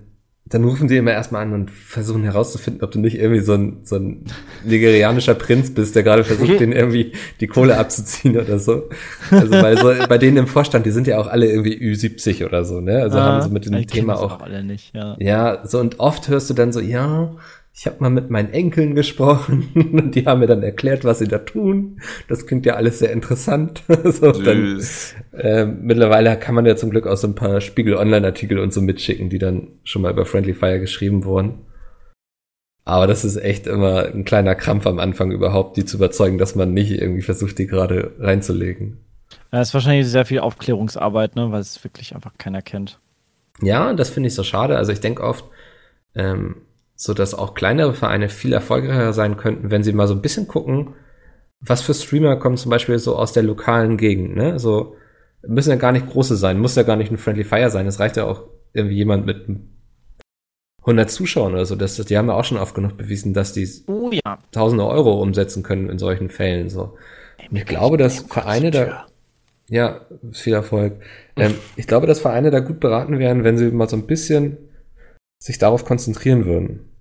Speaker 2: dann rufen die immer erstmal an und versuchen herauszufinden, ob du nicht irgendwie so ein, so ein nigerianischer Prinz bist, der gerade versucht, denen irgendwie die Kohle abzuziehen oder so. Also weil so bei denen im Vorstand, die sind ja auch alle irgendwie Ü70 oder so, ne? Also haben sie mit dem
Speaker 4: Ah,
Speaker 2: Thema
Speaker 4: das
Speaker 2: auch
Speaker 4: alle nicht, ja.
Speaker 2: ja, so und oft hörst du dann so, ja, ich habe mal mit meinen Enkeln gesprochen und die haben mir dann erklärt, was sie da tun. Das klingt ja alles sehr interessant. so, dann, ähm, mittlerweile kann man ja zum Glück auch so ein paar Spiegel Online-Artikel und so mitschicken, die dann schon mal über Friendly Fire geschrieben wurden. Aber das ist echt immer ein kleiner Krampf am Anfang überhaupt, die zu überzeugen, dass man nicht irgendwie versucht, die gerade reinzulegen.
Speaker 4: Ja, ist wahrscheinlich sehr viel Aufklärungsarbeit, ne, weil es wirklich einfach keiner kennt.
Speaker 2: Ja, und das finde ich so schade. Also ich denke oft, ähm, so dass auch kleinere Vereine viel erfolgreicher sein könnten, wenn sie mal so ein bisschen gucken, was für Streamer kommen zum Beispiel so aus der lokalen Gegend, ne? So müssen ja gar nicht große sein, muss ja gar nicht ein Friendly Fire sein. Es reicht ja auch irgendwie jemand mit 100 Zuschauern oder so. Das, die haben ja auch schon oft genug bewiesen, dass die
Speaker 4: Oh ja.
Speaker 2: tausende Euro umsetzen können in solchen Fällen. So. Und ich glaube, dass Vereine da, ja, viel Erfolg. Ähm, ich glaube, dass Vereine da gut beraten wären, wenn sie mal so ein bisschen sich darauf konzentrieren würden.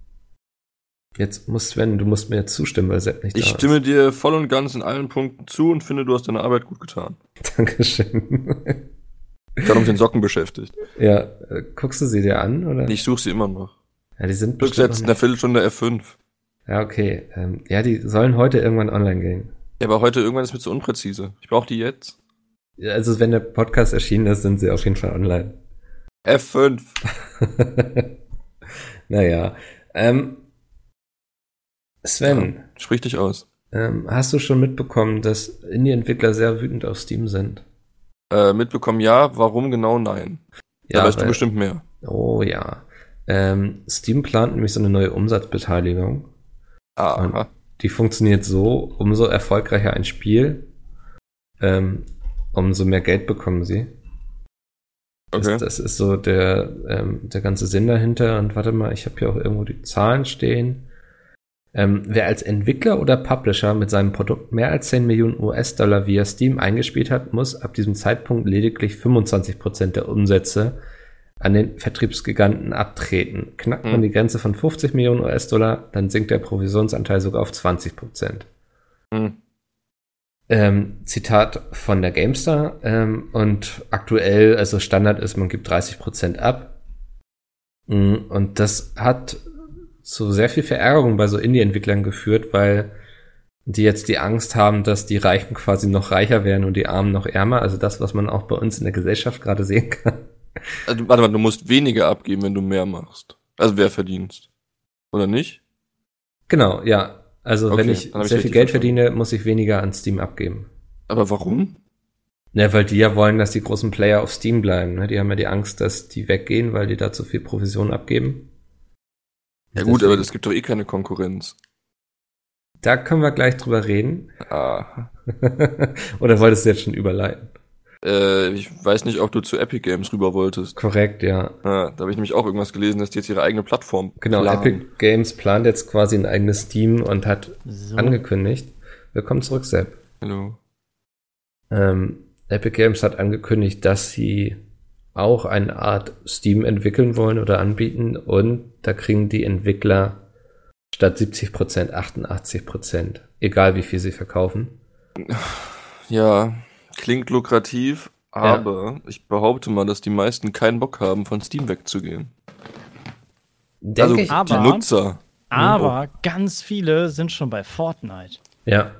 Speaker 2: Jetzt muss Sven, du musst mir jetzt zustimmen, weil Sepp nicht
Speaker 3: Ich
Speaker 2: da
Speaker 3: stimme dir voll und ganz in allen Punkten zu und finde, du hast deine Arbeit gut getan.
Speaker 2: ist. Dankeschön.
Speaker 3: Ich bin mit den Socken beschäftigt.
Speaker 2: ja, äh, guckst du sie dir an, oder?
Speaker 3: Ich suche sie immer noch.
Speaker 2: Ja, die sind
Speaker 3: jetzt in der Viertelstunde F5.
Speaker 2: Ja, okay. Ähm, ja, die sollen heute irgendwann online gehen.
Speaker 3: Ja, aber heute irgendwann ist mir zu unpräzise. Ich brauche die jetzt.
Speaker 2: Ja, Also, wenn der Podcast erschienen ist, sind sie auf jeden Fall online.
Speaker 3: F5.
Speaker 2: naja. Ähm, Sven,
Speaker 3: Sprich dich aus.
Speaker 2: ähm, hast du schon mitbekommen, dass Indie-Entwickler sehr wütend auf Steam sind?
Speaker 3: Äh, mitbekommen ja, warum genau nein. da weißt du
Speaker 2: weil-
Speaker 3: bestimmt mehr.
Speaker 2: Oh ja. Ähm, Steam plant nämlich so eine neue Umsatzbeteiligung.
Speaker 3: Aha.
Speaker 2: Die funktioniert so, umso erfolgreicher ein Spiel, ähm, umso mehr Geld bekommen sie.
Speaker 3: Okay.
Speaker 2: Das, das ist so der, ähm, der ganze Sinn dahinter. Und warte mal, ich habe hier auch irgendwo die Zahlen stehen. Ähm, wer als Entwickler oder Publisher mit seinem Produkt mehr als 10 Millionen US-Dollar via Steam eingespielt hat, muss ab diesem Zeitpunkt lediglich 25% der Umsätze an den Vertriebsgiganten abtreten. Knackt man
Speaker 3: Hm.
Speaker 2: die Grenze von 50 Millionen US-Dollar, dann sinkt der Provisionsanteil sogar auf 20%.
Speaker 3: Hm.
Speaker 2: Ähm, Zitat von der GameStar. Ähm, und aktuell, also Standard ist, man gibt 30% ab. Mm, Und das hat zu sehr viel Verärgerung bei so Indie-Entwicklern geführt, weil die jetzt die Angst haben, dass die Reichen quasi noch reicher werden und die Armen noch ärmer. Also das, was man auch bei uns in der Gesellschaft gerade sehen kann.
Speaker 3: Also, warte mal, du musst weniger abgeben, wenn du mehr machst. Also wer verdienst. Oder nicht?
Speaker 2: Genau, ja. Also
Speaker 3: Okay,
Speaker 2: wenn ich sehr viel Geld
Speaker 3: verstanden.
Speaker 2: verdiene, muss ich weniger an Steam abgeben.
Speaker 3: Aber warum?
Speaker 2: Ja, weil die ja wollen, dass die großen Player auf Steam bleiben. Ne? Die haben ja die Angst, dass die weggehen, weil die da zu viel Provision abgeben.
Speaker 3: Ja gut,
Speaker 2: Deswegen-
Speaker 3: aber es gibt doch eh keine Konkurrenz.
Speaker 2: Da können wir gleich drüber reden.
Speaker 3: Ah.
Speaker 2: Oder wolltest du jetzt schon überleiten?
Speaker 3: Äh, ich weiß nicht, ob du zu Epic Games rüber wolltest.
Speaker 2: Korrekt, ja.
Speaker 3: Ah, da habe ich nämlich auch irgendwas gelesen, dass die jetzt ihre eigene Plattform
Speaker 2: Genau,
Speaker 3: planen.
Speaker 2: Epic Games plant jetzt quasi ein eigenes Steam und hat
Speaker 4: So.
Speaker 2: angekündigt. Willkommen zurück, Sepp.
Speaker 3: Hallo.
Speaker 2: Ähm, Epic Games hat angekündigt, dass sie auch eine Art Steam entwickeln wollen oder anbieten und da kriegen die Entwickler statt 70% 88%, egal wie viel sie verkaufen.
Speaker 3: Ja, klingt lukrativ, aber ich behaupte mal, dass die meisten keinen Bock haben, von Steam wegzugehen.
Speaker 2: Denke
Speaker 3: also
Speaker 2: ich,
Speaker 3: die
Speaker 4: Aber-
Speaker 3: Nutzer.
Speaker 4: Aber ganz viele sind schon bei Fortnite.
Speaker 2: ja.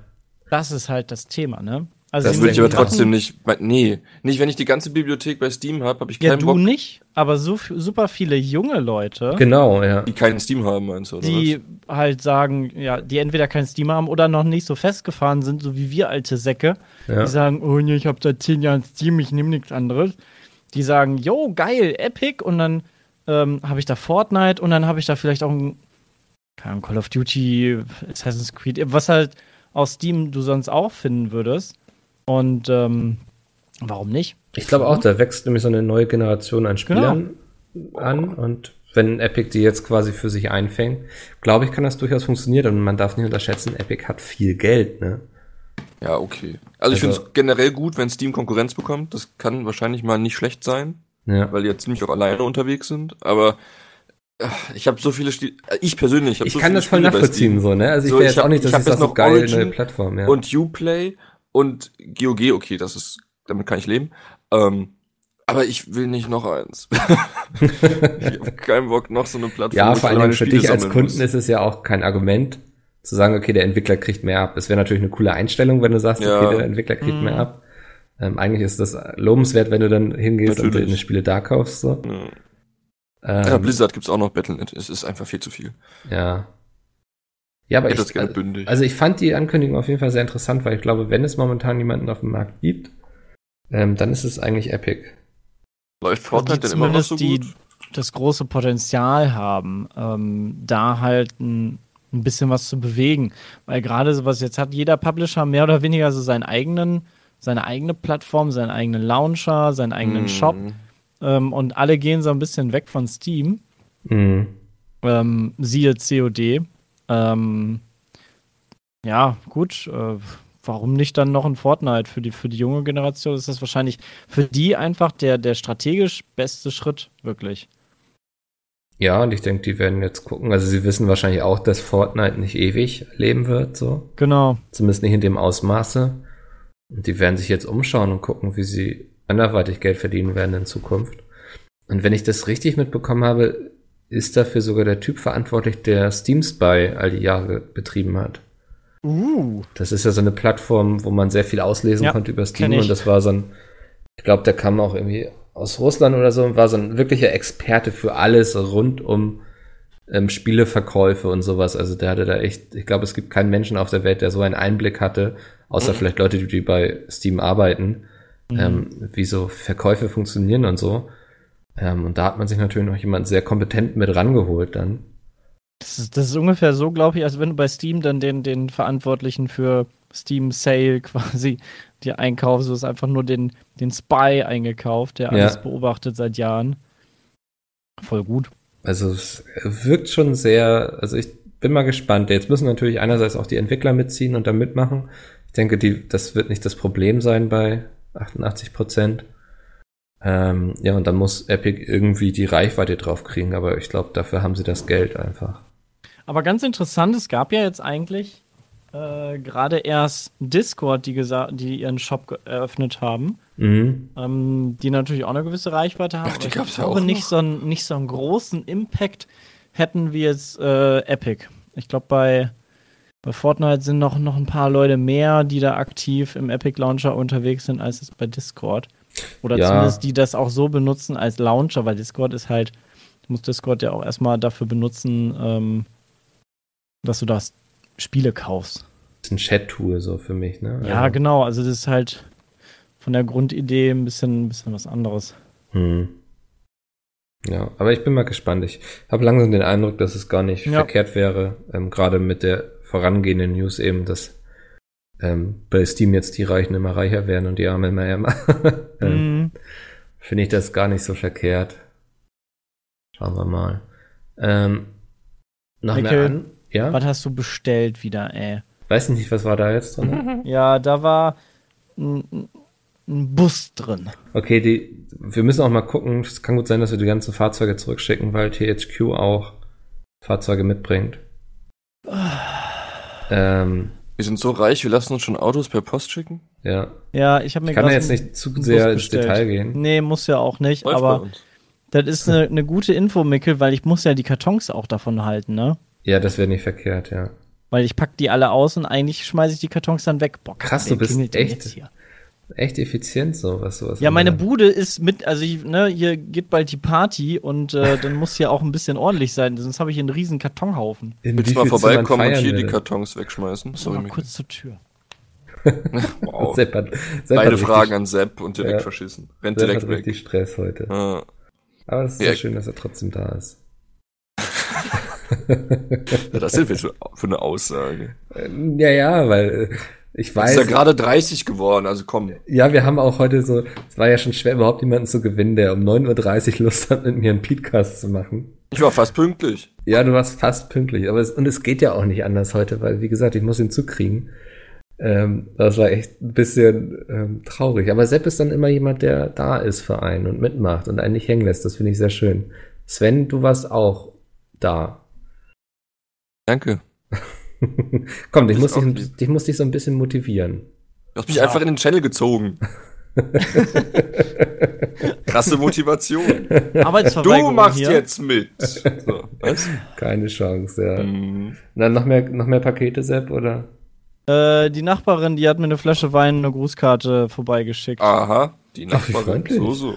Speaker 4: Das ist halt das Thema, ne? Also
Speaker 3: Das würde ich aber trotzdem nicht. Nee, nicht wenn ich die ganze Bibliothek bei Steam habe, habe ich
Speaker 4: Ja,
Speaker 3: keinen
Speaker 4: du
Speaker 3: Bock,
Speaker 4: nicht, aber so super viele junge Leute,
Speaker 2: Genau, ja.
Speaker 3: die keinen Steam haben, meinst du, oder
Speaker 4: die halt sagen, ja, die entweder kein Steam haben oder noch nicht so festgefahren sind, so wie wir alte Säcke.
Speaker 2: ja.
Speaker 4: Die sagen, oh nee, ich habe seit zehn Jahren Steam, ich nehme nichts anderes. Die sagen, yo, geil, Epic und dann ähm, habe ich da Fortnite und dann habe ich da vielleicht auch ein keine Ahnung, Call of Duty, Assassin's Creed, was halt aus Steam du sonst auch finden würdest. Und ähm, warum nicht?
Speaker 2: Ich glaube auch, da wächst nämlich so eine neue Generation an Spielern an und wenn Epic die jetzt quasi für sich einfängt, glaube ich, kann das durchaus funktionieren und man darf nicht unterschätzen, Epic hat viel Geld, ne?
Speaker 3: Ja, okay. Also, ich
Speaker 2: Also-
Speaker 3: finde es generell gut, wenn Steam Konkurrenz bekommt. Das kann wahrscheinlich mal nicht schlecht sein,
Speaker 2: Ja.
Speaker 3: weil die jetzt ziemlich auch alleine unterwegs sind. Aber äh, ich habe so viele Spiele. Ich persönlich habe
Speaker 2: Ich
Speaker 3: so
Speaker 2: kann
Speaker 3: viele
Speaker 2: das voll
Speaker 3: Spiele
Speaker 2: nachvollziehen, so, ne? Also ich
Speaker 3: So,
Speaker 2: wäre
Speaker 3: ich
Speaker 2: jetzt auch nicht, dass
Speaker 3: ich
Speaker 2: ich, das
Speaker 3: noch
Speaker 2: geil,
Speaker 3: Origin
Speaker 2: neue Plattform, ja.
Speaker 3: Und Uplay und GOG, okay, das ist, damit kann ich leben. Ähm, aber ich will nicht noch eins. ich habe keinen Bock, noch so eine Plattform.
Speaker 2: ja, vor
Speaker 3: alle
Speaker 2: allem für
Speaker 3: Spiele
Speaker 2: dich als Kunden
Speaker 3: muss.
Speaker 2: ist es ja auch kein Argument, zu sagen, okay, der Entwickler kriegt mehr ab. Es wäre natürlich eine coole Einstellung, wenn du sagst,
Speaker 3: Ja.
Speaker 2: okay, der Entwickler kriegt
Speaker 4: Mhm.
Speaker 2: mehr ab. Ähm, eigentlich ist das lobenswert, wenn du dann hingehst und
Speaker 3: Natürlich.
Speaker 2: deine Spiele da kaufst, so.
Speaker 3: Ja.
Speaker 2: Ähm,
Speaker 3: Ja, Blizzard gibt's auch noch Battle.net. Es ist einfach viel zu viel.
Speaker 2: Ja. Ja, aber
Speaker 3: Ich
Speaker 2: ich,
Speaker 3: hätte das gerne bündig.
Speaker 2: also ich fand die Ankündigung auf jeden Fall sehr interessant, weil ich glaube, wenn es momentan jemanden auf dem Markt gibt, ähm, dann ist es eigentlich Epic.
Speaker 3: Läuft Fortnite
Speaker 4: die
Speaker 3: denn immer noch so
Speaker 4: zumindest
Speaker 3: gut?
Speaker 4: die das große Potenzial haben, ähm, da halt ein, ein bisschen was zu bewegen. Weil gerade sowas, jetzt hat jeder Publisher mehr oder weniger so seinen eigenen, seine eigene Plattform, seinen eigenen Launcher, seinen eigenen
Speaker 3: Hm.
Speaker 4: Shop ähm, und alle gehen so ein bisschen weg von Steam.
Speaker 2: Mhm.
Speaker 4: Ähm, siehe COD. Ähm, ja, gut. Äh, warum nicht dann noch ein Fortnite? Für die, für die junge Generation ist das wahrscheinlich für die einfach der, der strategisch beste Schritt, wirklich.
Speaker 2: Ja, und ich denke, die werden jetzt gucken. Also sie wissen wahrscheinlich auch, dass Fortnite nicht ewig leben wird, so.
Speaker 4: Genau.
Speaker 2: Zumindest nicht in dem Ausmaße. Und die werden sich jetzt umschauen und gucken, wie sie anderweitig Geld verdienen werden in Zukunft. Und wenn ich das richtig mitbekommen habe, ist dafür sogar der Typ verantwortlich, der Steam Spy all die Jahre betrieben hat.
Speaker 4: Uh.
Speaker 2: Das ist ja so eine Plattform, wo man sehr viel auslesen
Speaker 4: Ja,
Speaker 2: konnte über Steam und das war so ein, ich glaube, der kam auch irgendwie aus Russland oder so und war so ein wirklicher Experte für alles rund um ähm, Spieleverkäufe und sowas. Also der hatte da echt, ich glaube, es gibt keinen Menschen auf der Welt, der so einen Einblick hatte, außer
Speaker 3: Mhm.
Speaker 2: vielleicht Leute, die, bei Steam arbeiten, ähm, wie so Verkäufe funktionieren und so. Ähm, und da hat man sich natürlich noch jemanden sehr kompetent mit rangeholt dann.
Speaker 4: Das ist, das ist ungefähr so, glaube ich, als wenn du bei Steam dann den, den Verantwortlichen für Steam Sale quasi dir einkaufst. Du hast einfach nur den, den Spy eingekauft, der alles
Speaker 2: Ja.
Speaker 4: beobachtet seit Jahren. Voll gut.
Speaker 2: Also es wirkt schon sehr, also ich bin mal gespannt. Jetzt müssen natürlich einerseits auch die Entwickler mitziehen und da mitmachen. Ich denke, die, das wird nicht das Problem sein bei 88 Prozent. Ähm, ja, und dann muss Epic irgendwie die Reichweite drauf kriegen, aber ich glaube, dafür haben sie das Geld einfach.
Speaker 4: Aber ganz interessant, es gab ja jetzt eigentlich äh, gerade erst Discord, die, die ihren Shop eröffnet haben,
Speaker 2: Mhm.
Speaker 4: ähm, die natürlich auch eine gewisse Reichweite haben.
Speaker 3: Ach, die
Speaker 4: aber ich
Speaker 3: ja
Speaker 4: glaube,
Speaker 3: auch
Speaker 4: nicht
Speaker 3: noch.
Speaker 4: so, einen, nicht so einen großen Impact hätten wie jetzt äh, Epic. Ich glaube, bei, bei Fortnite sind noch, noch ein paar Leute mehr, die da aktiv im Epic Launcher unterwegs sind, als es bei Discord. Oder
Speaker 2: Ja.
Speaker 4: zumindest die das auch so benutzen als Launcher, weil Discord ist halt, du musst Discord ja auch erstmal dafür benutzen, ähm, dass du das Spiele kaufst.
Speaker 2: Das ist ein Chat-Tool so für mich, ne?
Speaker 4: Ja,
Speaker 2: Also,
Speaker 4: genau. Also das ist halt von der Grundidee ein bisschen, ein bisschen was anderes.
Speaker 2: Hm. Ja, aber ich bin mal gespannt. Ich habe langsam den Eindruck, dass es gar nicht
Speaker 4: Ja.
Speaker 2: verkehrt wäre, ähm, gerade mit der vorangehenden News eben, dass ähm, bei Steam jetzt die Reichen immer reicher werden und die Armen immer ärmer. ähm,
Speaker 4: Mhm.
Speaker 2: Finde ich das gar nicht so verkehrt. Schauen wir mal. Ähm, noch
Speaker 4: Mikkel,
Speaker 2: an ja?
Speaker 4: Was hast du bestellt wieder, ey?
Speaker 2: Weiß nicht, was war da jetzt drin?
Speaker 4: Ja, da war ein, ein Bus drin.
Speaker 2: Okay, die, wir müssen auch mal gucken. Es kann gut sein, dass wir die ganzen Fahrzeuge zurückschicken, weil THQ auch Fahrzeuge mitbringt. ähm,
Speaker 3: Wir sind so reich, wir lassen uns schon Autos per Post schicken.
Speaker 2: ja.
Speaker 4: Ja, ich habe mir
Speaker 2: Ich kann ja jetzt nicht zu sehr ins. Detail gehen.
Speaker 4: Nee, muss ja auch nicht,
Speaker 3: Läuft
Speaker 4: aber das ist eine, eine gute Info, Mikkel, weil ich muss ja die Kartons auch davon halten, ne?
Speaker 2: Ja, das wäre nicht verkehrt, ja.
Speaker 4: Weil ich pack die alle aus und eigentlich schmeiße ich die Kartons dann weg. Boah,
Speaker 2: Krass, du bist echt-
Speaker 4: jetzt hier?
Speaker 2: Echt effizient so, was sowas.
Speaker 4: Ja, meine. Bude ist mit, also ich, ne, hier geht bald die Party und äh, dann muss hier auch ein bisschen ordentlich sein, sonst habe ich hier einen riesen Kartonhaufen.
Speaker 2: In
Speaker 3: Willst du mal vorbeikommen und hier
Speaker 2: wir
Speaker 3: die? Kartons wegschmeißen?
Speaker 4: Sorry, mal kurz zur Tür.
Speaker 3: Wow.
Speaker 2: Sepp hat, Sepp
Speaker 3: Beide
Speaker 2: richtig-
Speaker 3: Fragen an Sepp und direkt
Speaker 2: Ja.
Speaker 3: verschissen. Rennt
Speaker 2: Sepp
Speaker 3: direkt
Speaker 2: hat richtig
Speaker 3: weg.
Speaker 2: Stress heute.
Speaker 3: Ah.
Speaker 2: Aber es ist
Speaker 3: Ja.
Speaker 2: sehr schön, dass er trotzdem da ist.
Speaker 3: Ja, das ist jetzt für für eine Aussage.
Speaker 2: Ja, ja, weil ich
Speaker 3: Ist
Speaker 2: weiß.
Speaker 3: ja gerade 30 geworden, also komm.
Speaker 2: Ja, wir haben auch heute so, es war ja schon schwer, überhaupt jemanden zu gewinnen, der um 9.30 Uhr Lust hat, mit mir einen Podcast zu machen.
Speaker 3: Ich war fast pünktlich.
Speaker 2: Ja, du warst fast pünktlich, aber es, und es geht ja auch nicht anders heute, weil, wie gesagt, ich muss ihn zukriegen. Ähm, das war echt ein bisschen ähm, traurig. Aber Sepp ist dann immer jemand, der da ist für einen und mitmacht und einen nicht hängen lässt. Das finde ich sehr schön. Sven, du warst auch da.
Speaker 3: Danke.
Speaker 2: Komm, ich muss, dich,
Speaker 3: lieb.
Speaker 2: ich muss dich so ein bisschen motivieren.
Speaker 3: Du hast mich einfach in den Channel gezogen. Krasse Motivation. Du machst
Speaker 4: hier.
Speaker 3: jetzt mit. So?
Speaker 2: Keine Chance, ja.
Speaker 3: Mhm.
Speaker 2: Na, noch mehr, noch mehr Pakete, Sepp, oder?
Speaker 4: Äh, die Nachbarin, die hat mir eine Flasche Wein, eine Grußkarte vorbeigeschickt.
Speaker 3: Aha, die
Speaker 2: Ach, wie
Speaker 3: Nachbarin.
Speaker 2: freundlich.
Speaker 3: So, so.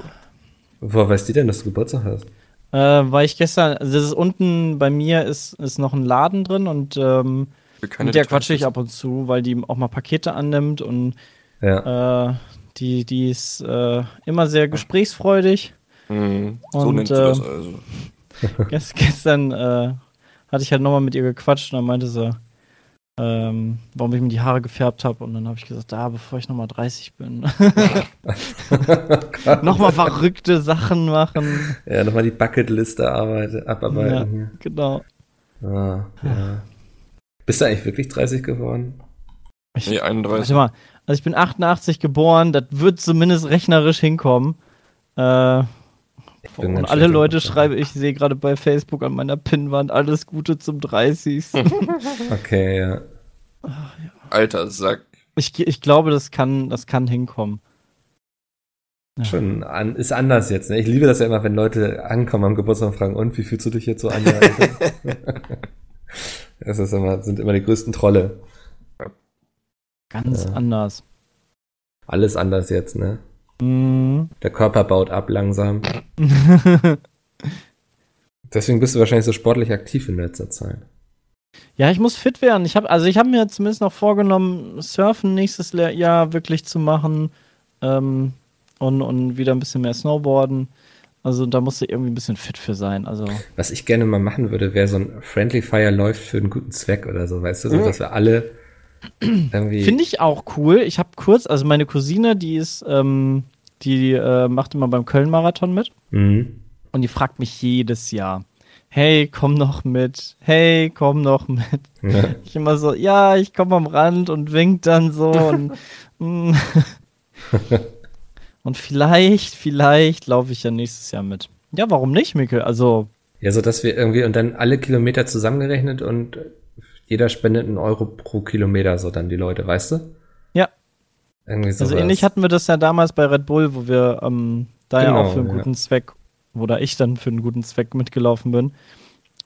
Speaker 2: Woher weiß die denn, dass du Geburtstag hast?
Speaker 4: Äh, weil ich gestern, also das ist unten bei mir ist, ist noch ein Laden drin und ähm, mit der quatsche ich ab und zu, weil die auch mal Pakete annimmt und
Speaker 2: Ja.
Speaker 4: äh, die, die ist äh, immer sehr gesprächsfreudig.
Speaker 3: Mhm. So
Speaker 4: Und,
Speaker 3: nennst du das
Speaker 4: ähm,
Speaker 3: also.
Speaker 4: Gest, gestern äh, hatte ich halt nochmal mit ihr gequatscht und dann meinte sie, ähm, warum ich mir die Haare gefärbt habe. Und dann habe ich gesagt, da, bevor ich nochmal 30 bin, nochmal verrückte Sachen machen.
Speaker 2: Ja, nochmal die Bucketliste arbeite, abarbeiten hier.
Speaker 4: Genau.
Speaker 2: Ah, ja. Bist du eigentlich wirklich 30 geworden?
Speaker 4: Ich,
Speaker 3: Nee, 31.
Speaker 4: Warte mal, also ich bin 88 geboren, das wird zumindest rechnerisch hinkommen. Äh, und alle Leute
Speaker 2: Kopf.
Speaker 4: schreiben, ich sehe gerade bei Facebook an meiner Pinnwand alles Gute zum 30.
Speaker 2: Okay, ja.
Speaker 3: Alter Sack.
Speaker 4: ich, ich glaube, das kann, das kann hinkommen. Ja.
Speaker 2: Schon an, ist anders jetzt. Ne? Ich liebe das ja immer, wenn Leute ankommen am Geburtstag und fragen, und wie fühlst du dich jetzt so an? das ist immer, sind immer die größten Trolle.
Speaker 4: Ganz
Speaker 2: Ja.
Speaker 4: anders.
Speaker 2: Alles anders jetzt, ne?
Speaker 4: Mhm.
Speaker 2: Der Körper baut ab langsam. Deswegen bist du wahrscheinlich so sportlich aktiv in letzter Zeit.
Speaker 4: Ja, ich muss fit werden. Ich habe also ich habe mir zumindest noch vorgenommen, Surfen nächstes Jahr wirklich zu machen ähm, und, und wieder ein bisschen mehr Snowboarden. Also da musst du irgendwie ein bisschen fit für sein. Also
Speaker 2: Was ich gerne mal machen würde, wäre so ein Friendly Fire läuft für einen guten Zweck oder so, weißt du, so, dass wir alle.
Speaker 4: Finde ich auch cool. Ich habe kurz, also meine Cousine, die ist, ähm, die äh, macht immer beim Köln-Marathon mit
Speaker 2: Mhm.
Speaker 4: und die fragt mich jedes Jahr, hey, komm noch mit, hey, komm noch mit.
Speaker 2: Ja.
Speaker 4: Ich immer so, ja, ich komme am Rand und winkt dann so und, mm. und vielleicht, vielleicht laufe ich ja nächstes Jahr mit. Ja, warum nicht, Mikkel? Also,
Speaker 2: Ja, so dass wir irgendwie und dann alle Kilometer zusammengerechnet und jeder spendet einen Euro pro Kilometer, so dann die Leute, weißt du?
Speaker 4: Ja.
Speaker 2: Irgendwie so.
Speaker 4: also ähnlich hatten wir das ja damals bei Red Bull, wo wir ähm, da ja
Speaker 2: Genau,
Speaker 4: auch für einen
Speaker 2: ja.
Speaker 4: guten Zweck, wo da ich dann für einen guten Zweck mitgelaufen bin.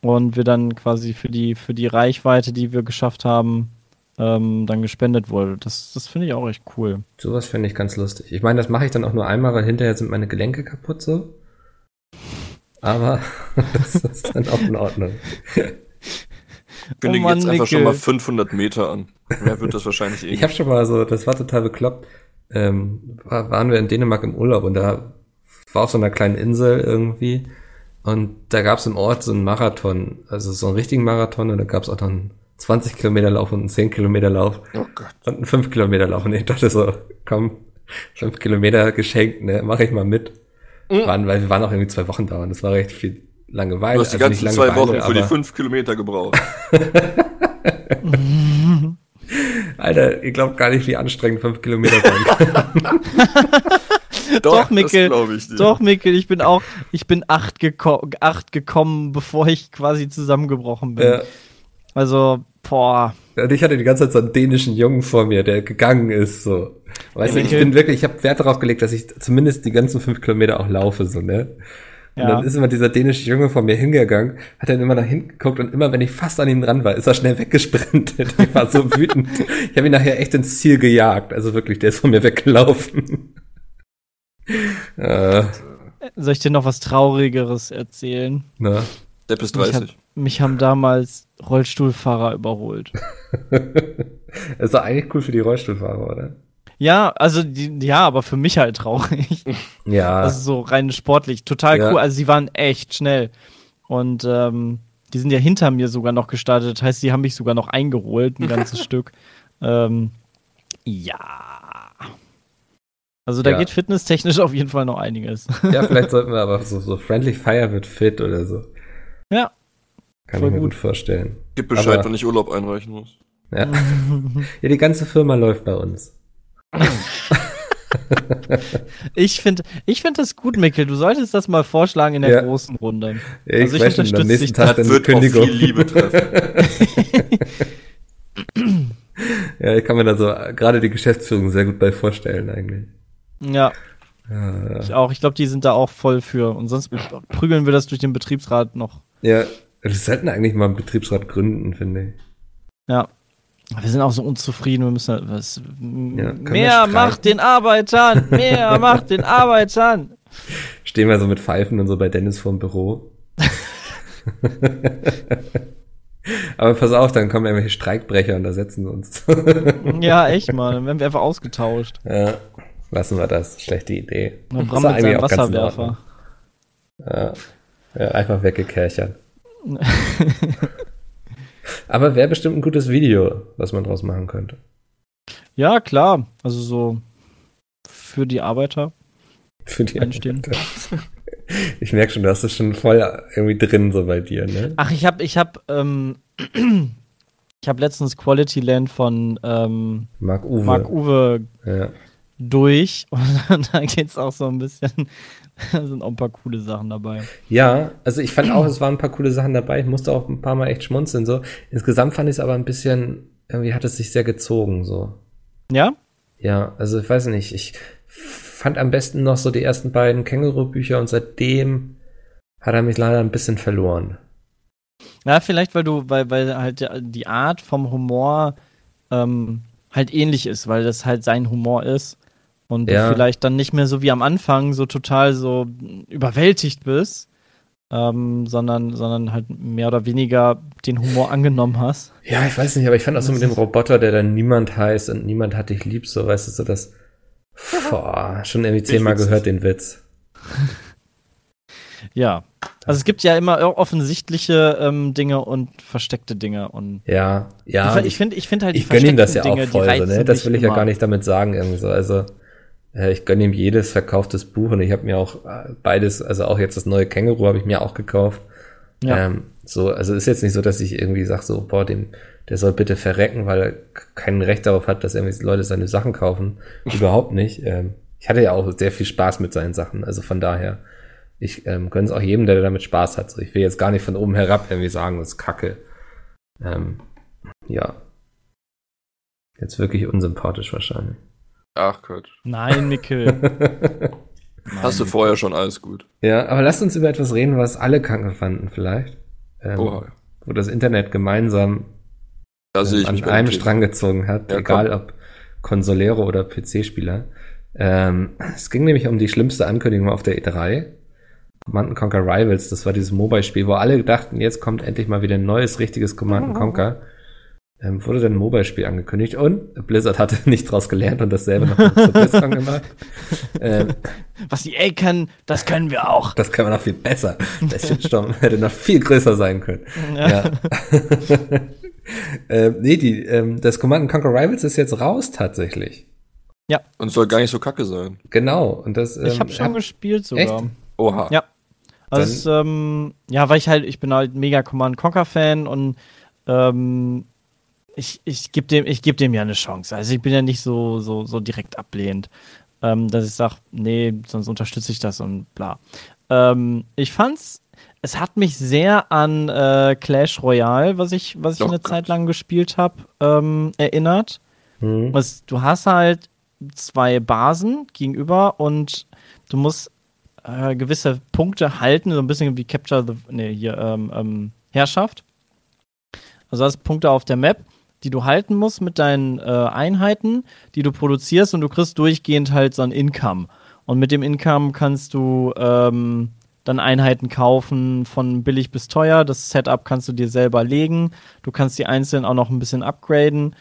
Speaker 4: Und wir dann quasi für die, für die Reichweite, die wir geschafft haben, ähm, dann gespendet wurde. Das, das finde ich auch echt cool.
Speaker 2: Sowas finde ich ganz lustig. Ich meine, das mache ich dann auch nur einmal, weil hinterher sind meine Gelenke kaputt so. Aber das ist dann auch in Ordnung.
Speaker 3: Kündige
Speaker 4: Oh Mann,
Speaker 3: jetzt einfach
Speaker 4: Mikkel.
Speaker 3: schon mal 500 Meter an. Wer wird das wahrscheinlich eh
Speaker 2: Ich habe schon mal so, das war total bekloppt. Ähm, war, waren wir in Dänemark im Urlaub und da war auf so einer kleinen Insel irgendwie und da gab es im Ort so einen Marathon, also so einen richtigen Marathon und da gab es auch noch einen 20 Kilometer Lauf und einen 10 Kilometer Lauf
Speaker 3: Oh Gott.
Speaker 2: und einen 5 Kilometer Lauf und ich dachte so, komm, 5 Kilometer geschenkt, ne, mache ich mal mit. Waren, weil wir waren auch irgendwie zwei Wochen da und das war recht viel Langeweile.
Speaker 3: Du hast die
Speaker 2: also
Speaker 3: ganzen zwei Wochen für die fünf Kilometer gebraucht.
Speaker 2: Alter, ihr glaubt gar nicht, wie anstrengend 5 Kilometer sind.
Speaker 4: Doch, Mikkel.
Speaker 3: Ich dir.
Speaker 4: Doch, Mikkel, ich bin auch, ich bin acht, geko acht gekommen, bevor ich quasi zusammengebrochen bin.
Speaker 2: Ja.
Speaker 4: Also, boah.
Speaker 2: Ich hatte die ganze Zeit so einen dänischen Jungen vor mir, der gegangen ist, so. Weißt du, ich bin wirklich, ich habe Wert darauf gelegt, dass ich zumindest die ganzen fünf Kilometer auch laufe, so, ne? Und
Speaker 4: Ja.
Speaker 2: dann ist immer dieser dänische Junge vor mir hingegangen, hat dann immer nach hinten geguckt und immer, wenn ich fast an ihm dran war, ist er schnell weggesprintet. Ich war so wütend. Ich habe ihn nachher echt ins Ziel gejagt. Also wirklich, der ist von mir weggelaufen. äh,
Speaker 4: Soll ich dir noch was Traurigeres erzählen?
Speaker 2: na.
Speaker 3: Ist
Speaker 4: Mich,
Speaker 3: 30.
Speaker 4: hat, mich haben damals Rollstuhlfahrer überholt.
Speaker 2: Ist doch eigentlich cool für die Rollstuhlfahrer, oder?
Speaker 4: Ja, also die, ja, aber für mich halt traurig.
Speaker 2: Ja.
Speaker 4: Also so rein sportlich. Total
Speaker 2: Ja.
Speaker 4: cool. Also sie waren echt schnell. Und ähm, die sind ja hinter mir sogar noch gestartet. Das heißt, die haben mich sogar noch eingeholt, ein ganzes Stück. Ähm, ja. Also da
Speaker 2: Ja.
Speaker 4: geht fitnesstechnisch auf jeden Fall noch einiges.
Speaker 2: ja, vielleicht sollten wir aber so, so Friendly Fire wird fit oder so.
Speaker 4: ja.
Speaker 2: Kann
Speaker 4: Voll
Speaker 2: ich mir gut,
Speaker 4: gut.
Speaker 2: vorstellen.
Speaker 3: Gib Bescheid,
Speaker 2: Aber-
Speaker 3: wenn ich Urlaub einreichen muss.
Speaker 2: Ja. ja, die ganze Firma läuft bei uns.
Speaker 4: Ich finde ich find das gut, Mikkel. Du solltest das mal vorschlagen in der
Speaker 2: Ja.
Speaker 4: großen Runde.
Speaker 2: Ich,
Speaker 4: Also ich
Speaker 2: am
Speaker 4: unterstütze
Speaker 2: nächsten
Speaker 4: dich
Speaker 2: Tag die
Speaker 3: Wird auch
Speaker 2: Kündigung.
Speaker 3: viel Liebe treffen.
Speaker 2: Ja, ich kann mir da so gerade die Geschäftsführung sehr gut bei vorstellen eigentlich.
Speaker 4: Ja,
Speaker 2: Ja,
Speaker 4: ich auch. Ich glaube, die sind da auch voll für. Und sonst prügeln wir das durch den Betriebsrat noch.
Speaker 2: ja wir sollten eigentlich mal einen Betriebsrat gründen, finde ich.
Speaker 4: Ja. Wir sind auch so unzufrieden. Wir müssen was.
Speaker 2: können wir
Speaker 4: mehr macht den Arbeitern! Mehr macht den Arbeitern!
Speaker 2: Stehen wir so mit Pfeifen und so bei Dennis vorm Büro. Aber pass auf, dann kommen irgendwelche Streikbrecher und ersetzen uns.
Speaker 4: Ja, echt mal. Dann werden wir einfach ausgetauscht.
Speaker 2: ja, lassen wir das. Schlechte Idee.
Speaker 4: Und
Speaker 2: Das war eigentlich ganz
Speaker 4: Wasserwerfer.
Speaker 2: Ja, ja einfach weggekerchert. Aber wäre bestimmt ein gutes Video, was man draus machen könnte.
Speaker 4: Ja, klar. Also so für die Arbeiter
Speaker 2: Für die
Speaker 4: einstehen.
Speaker 2: Ich merke schon, du hast es schon voll irgendwie drin so bei dir, ne?
Speaker 4: Ach, ich habe ich hab, ähm, ich hab letztens Quality Land von ähm,
Speaker 2: Marc Uwe.
Speaker 4: Marc Uwe
Speaker 2: Ja.
Speaker 4: durch und da geht's auch so ein bisschen, da sind auch ein paar coole Sachen dabei.
Speaker 2: ja, also ich fand auch, es waren ein paar coole Sachen dabei. Ich musste auch ein paar Mal echt schmunzeln. So. Insgesamt fand ich es aber ein bisschen, irgendwie hat es sich sehr gezogen. so.
Speaker 4: Ja?
Speaker 2: Ja, also ich weiß nicht, ich fand am besten noch so die ersten beiden Känguru-Bücher und seitdem hat er mich leider ein bisschen verloren.
Speaker 4: Ja, vielleicht, weil du, weil, weil halt die Art vom Humor ähm, halt ähnlich ist, weil das halt sein Humor ist. Und
Speaker 2: Ja.
Speaker 4: du vielleicht dann nicht mehr so wie am Anfang so total so überwältigt bist, ähm, sondern, sondern halt mehr oder weniger den Humor angenommen hast.
Speaker 2: Ja, ich weiß nicht, aber ich fand auch so mit dem Roboter, der dann niemand heißt und niemand hat dich lieb, so weißt du, so das. Boah, schon irgendwie zehnmal gehört den Witz.
Speaker 4: ja. Also es gibt ja immer offensichtliche ähm, Dinge und versteckte Dinge und
Speaker 2: ja, ja.
Speaker 4: Ich finde, ich finde halt
Speaker 2: ich gönne ihm das ja Dinge, auch voll, so, ne? Das will ich immer. ja gar nicht damit sagen irgendwie so. Also ich gönne ihm jedes verkauftes Buch und ich habe mir auch äh, beides, also auch jetzt das neue Känguru habe ich mir auch gekauft. Ja. Ähm, so, also ist jetzt nicht so, dass ich irgendwie sage so, boah, dem, der soll bitte verrecken, weil er kein Recht darauf hat, dass irgendwie Leute seine Sachen kaufen. Überhaupt nicht. Ähm, ich hatte ja auch sehr viel Spaß mit seinen Sachen, also von daher ich ähm, gönne es auch jedem, der damit Spaß hat. So, ich will jetzt gar nicht von oben herab irgendwie sagen, das ist Kacke. Ähm, ja. Jetzt wirklich unsympathisch wahrscheinlich.
Speaker 3: Ach Gott.
Speaker 4: Nein, Mikkel.
Speaker 3: Hast du vorher schon alles gut.
Speaker 2: Ja, aber lasst uns über etwas reden, was alle krank fanden vielleicht. Ähm, oh. Wo das Internet gemeinsam ähm, an einem Strang gezogen hat, ja, egal komm. ob Consolero oder PC-Spieler. Ähm, es ging nämlich um die schlimmste Ankündigung auf der E3. Command Conquer Rivals, das war dieses Mobile-Spiel, wo alle dachten, jetzt kommt endlich mal wieder ein neues, richtiges Command Conquer. Ähm, wurde dann ein Mobile-Spiel angekündigt und Blizzard hatte nicht draus gelernt und dasselbe noch zu BlizzCon gemacht.
Speaker 4: Ähm, Was die A kann, das können wir auch.
Speaker 2: Das können wir noch viel besser. Der Shitstorm hätte noch viel größer sein können. Ja. ja. ähm, nee, die, ähm, das Command Conquer Rivals ist jetzt raus tatsächlich.
Speaker 3: Ja. Und soll gar nicht so kacke sein.
Speaker 2: Genau. Und das,
Speaker 4: ähm, ich habe schon hab, gespielt sogar.
Speaker 2: Echt?
Speaker 4: Oha. Ja. Also, ähm, ja, weil ich halt, ich bin halt mega Command Conquer Fan und ähm, ich, ich gebe dem, ich geb dem ja eine Chance. Also ich bin ja nicht so, so, so direkt ablehnend, ähm, dass ich sage, nee, sonst unterstütze ich das und bla. Ähm, ich fand's, es hat mich sehr an äh, Clash Royale, was ich, was ich Doch, eine Gott. Zeit lang gespielt habe, ähm, erinnert. Mhm. Was, du hast halt zwei Basen gegenüber und du musst äh, gewisse Punkte halten, so ein bisschen wie Capture the, nee, hier, ähm, ähm, Herrschaft. Also hast Punkte auf der Map, die du halten musst mit deinen äh, Einheiten, die du produzierst und du kriegst durchgehend halt so ein Income. Und mit dem Income kannst du ähm, dann Einheiten kaufen von billig bis teuer. Das Setup kannst du dir selber legen. Du kannst die einzeln auch noch ein bisschen upgraden.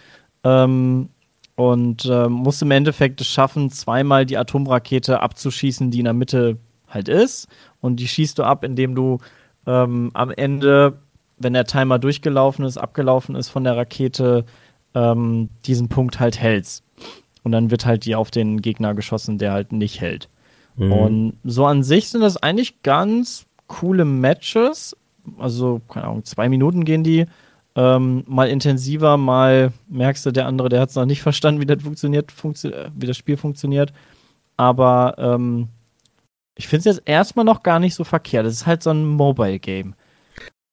Speaker 4: Ähm, und äh, musst im Endeffekt es schaffen, zweimal die Atomrakete abzuschießen, die in der Mitte halt ist. Und die schießt du ab, indem du ähm, am Ende, wenn der Timer durchgelaufen ist, abgelaufen ist von der Rakete, ähm, diesen Punkt halt hältst. Und dann wird halt die auf den Gegner geschossen, der halt nicht hält. Mhm. Und so an sich sind das eigentlich ganz coole Matches. Also, keine Ahnung, zwei Minuten gehen die. Ähm, mal intensiver, mal merkst du, der andere, der hat es noch nicht verstanden, wie das funktioniert, funktio wie das Spiel funktioniert. Aber ähm, ich finde es jetzt erstmal noch gar nicht so verkehrt. Es ist halt so ein Mobile-Game.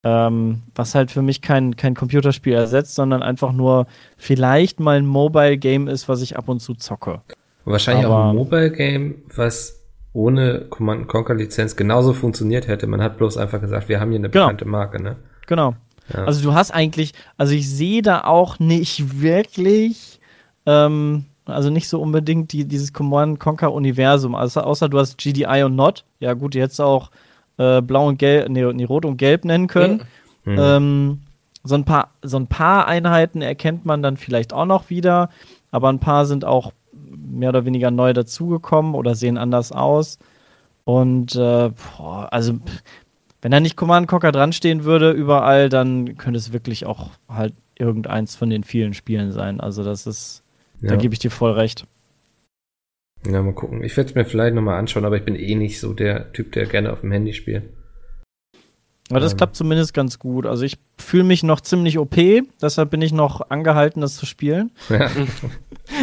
Speaker 4: Ähm, was halt für mich kein, kein Computerspiel ersetzt, sondern einfach nur vielleicht mal ein Mobile-Game ist, was ich ab und zu zocke.
Speaker 2: Wahrscheinlich Aber, auch ein Mobile-Game, was ohne Command Conquer Lizenz genauso funktioniert hätte. Man hat bloß einfach gesagt, wir haben hier eine genau. bekannte Marke, ne?
Speaker 4: Genau. Ja. Also du hast eigentlich, also ich sehe da auch nicht wirklich ähm, also nicht so unbedingt die, dieses Command Conquer Universum. Also außer du hast GDI und Not. Ja gut, die hättest auch äh, blau und gelb, nee, nee, rot und gelb nennen können. Mhm. Ähm, so ein paar, so ein paar Einheiten erkennt man dann vielleicht auch noch wieder, aber ein paar sind auch mehr oder weniger neu dazugekommen oder sehen anders aus. Und äh, boah, also wenn da nicht Command Conquer dran stehen würde überall, dann könnte es wirklich auch halt irgendeins von den vielen Spielen sein. Also das ist ja. Da gebe ich dir voll recht.
Speaker 2: Ja, mal gucken. Ich werde es mir vielleicht nochmal anschauen, aber ich bin eh nicht so der Typ, der gerne auf dem Handy spielt.
Speaker 4: Aber das ähm. klappt zumindest ganz gut. Also ich fühle mich noch ziemlich OP, deshalb bin ich noch angehalten, das zu spielen. Ja.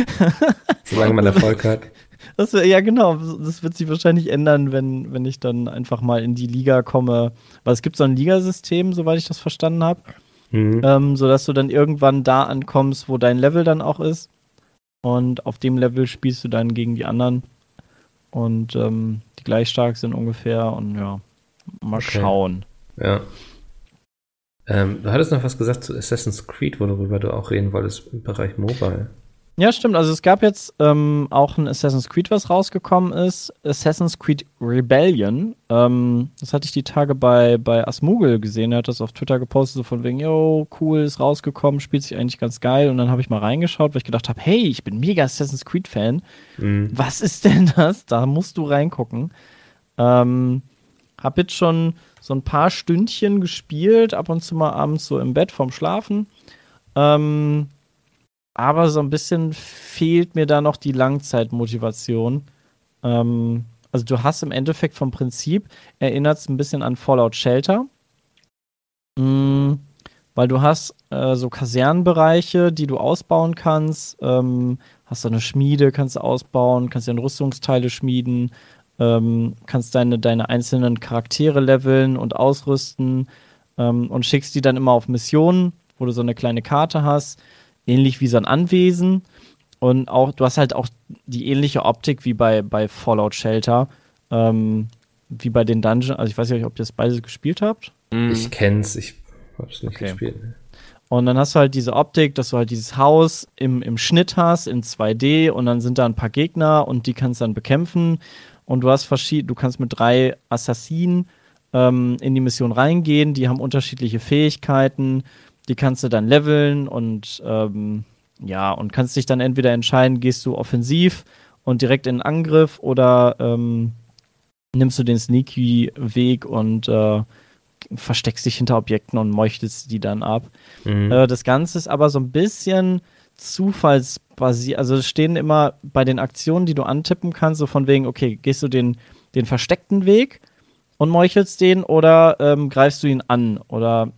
Speaker 2: Solange man Erfolg hat.
Speaker 4: Das, ja, genau. Das wird sich wahrscheinlich ändern, wenn, wenn ich dann einfach mal in die Liga komme. Weil es gibt so ein Ligasystem, soweit ich das verstanden habe. Mhm. Ähm, sodass du dann irgendwann da ankommst, wo dein Level dann auch ist. Und auf dem Level spielst du dann gegen die anderen. Und ähm, die gleich stark sind ungefähr. Und ja, mal okay. schauen.
Speaker 2: Ja. Ähm, du hattest noch was gesagt zu Assassin's Creed, worüber du auch reden wolltest im Bereich Mobile.
Speaker 4: Ja, stimmt. Also es gab jetzt ähm, auch ein Assassin's Creed, was rausgekommen ist. Assassin's Creed Rebellion. Ähm, das hatte ich die Tage bei, bei Asmugel gesehen. Er hat das auf Twitter gepostet, so von wegen, yo, cool, ist rausgekommen, spielt sich eigentlich ganz geil. Und dann habe ich mal reingeschaut, weil ich gedacht habe, hey, ich bin mega Assassin's Creed-Fan. Mhm. Was ist denn das? Da musst du reingucken. Ähm, hab jetzt schon so ein paar Stündchen gespielt, ab und zu mal abends so im Bett vorm Schlafen. Ähm, aber so ein bisschen fehlt mir da noch die Langzeitmotivation. Ähm, also du hast im Endeffekt vom Prinzip, erinnert es ein bisschen an Fallout Shelter. Mhm, weil du hast äh, so Kasernenbereiche, die du ausbauen kannst. Ähm, hast du eine Schmiede, kannst du ausbauen, kannst dir Rüstungsteile schmieden, ähm, kannst deine, deine einzelnen Charaktere leveln und ausrüsten ähm, und schickst die dann immer auf Missionen, wo du so eine kleine Karte hast, ähnlich wie so ein Anwesen. Und auch, du hast halt auch die ähnliche Optik wie bei, bei Fallout Shelter, ähm, wie bei den Dungeons. Also ich weiß nicht, ob ihr das beide gespielt habt.
Speaker 2: Mhm. Ich kenn's, ich hab's nicht okay. gespielt.
Speaker 4: Und dann hast du halt diese Optik, dass du halt dieses Haus im, im Schnitt hast, in 2D, und dann sind da ein paar Gegner und die kannst du dann bekämpfen. Und du hast verschiedene, du kannst mit drei Assassinen ähm, in die Mission reingehen, die haben unterschiedliche Fähigkeiten, die kannst du dann leveln und ähm, ja, und kannst dich dann entweder entscheiden, gehst du offensiv und direkt in den Angriff oder ähm, nimmst du den sneaky Weg und äh, versteckst dich hinter Objekten und meuchtest die dann ab. Mhm. Äh, das Ganze ist aber so ein bisschen zufallsbasiert. Also es stehen immer bei den Aktionen, die du antippen kannst, so von wegen, okay, gehst du den, den versteckten Weg und meuchelst den oder ähm, greifst du ihn an oder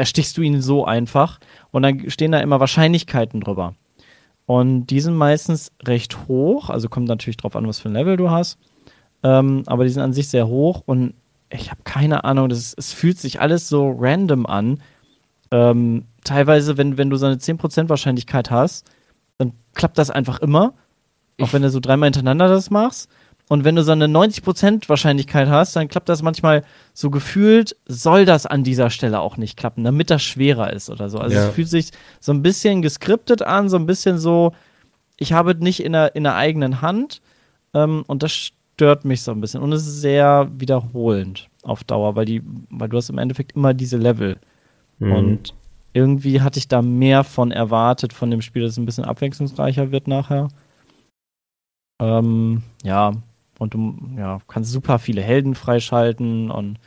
Speaker 4: erstichst du ihn so einfach und dann stehen da immer Wahrscheinlichkeiten drüber. Und die sind meistens recht hoch, also kommt natürlich drauf an, was für ein Level du hast. Ähm, aber die sind an sich sehr hoch und ich habe keine Ahnung, das, es fühlt sich alles so random an. Ähm, teilweise, wenn, wenn du so eine 10% Wahrscheinlichkeit hast, dann klappt das einfach immer. Auch wenn du so dreimal hintereinander das machst. Und wenn du so eine 90% Wahrscheinlichkeit hast, dann klappt das manchmal so gefühlt, soll das an dieser Stelle auch nicht klappen, damit das schwerer ist oder so. Also ja. es fühlt sich so ein bisschen geskriptet an, so ein bisschen so, ich habe nicht in der, in der eigenen Hand. Ähm, und das stört mich so ein bisschen. Und es ist sehr wiederholend auf Dauer, weil die, weil du hast im Endeffekt immer diese Level. Mhm. Und irgendwie hatte ich da mehr von erwartet von dem Spiel, dass es ein bisschen abwechslungsreicher wird nachher. Ähm, ja, und du ja, kannst super viele Helden freischalten und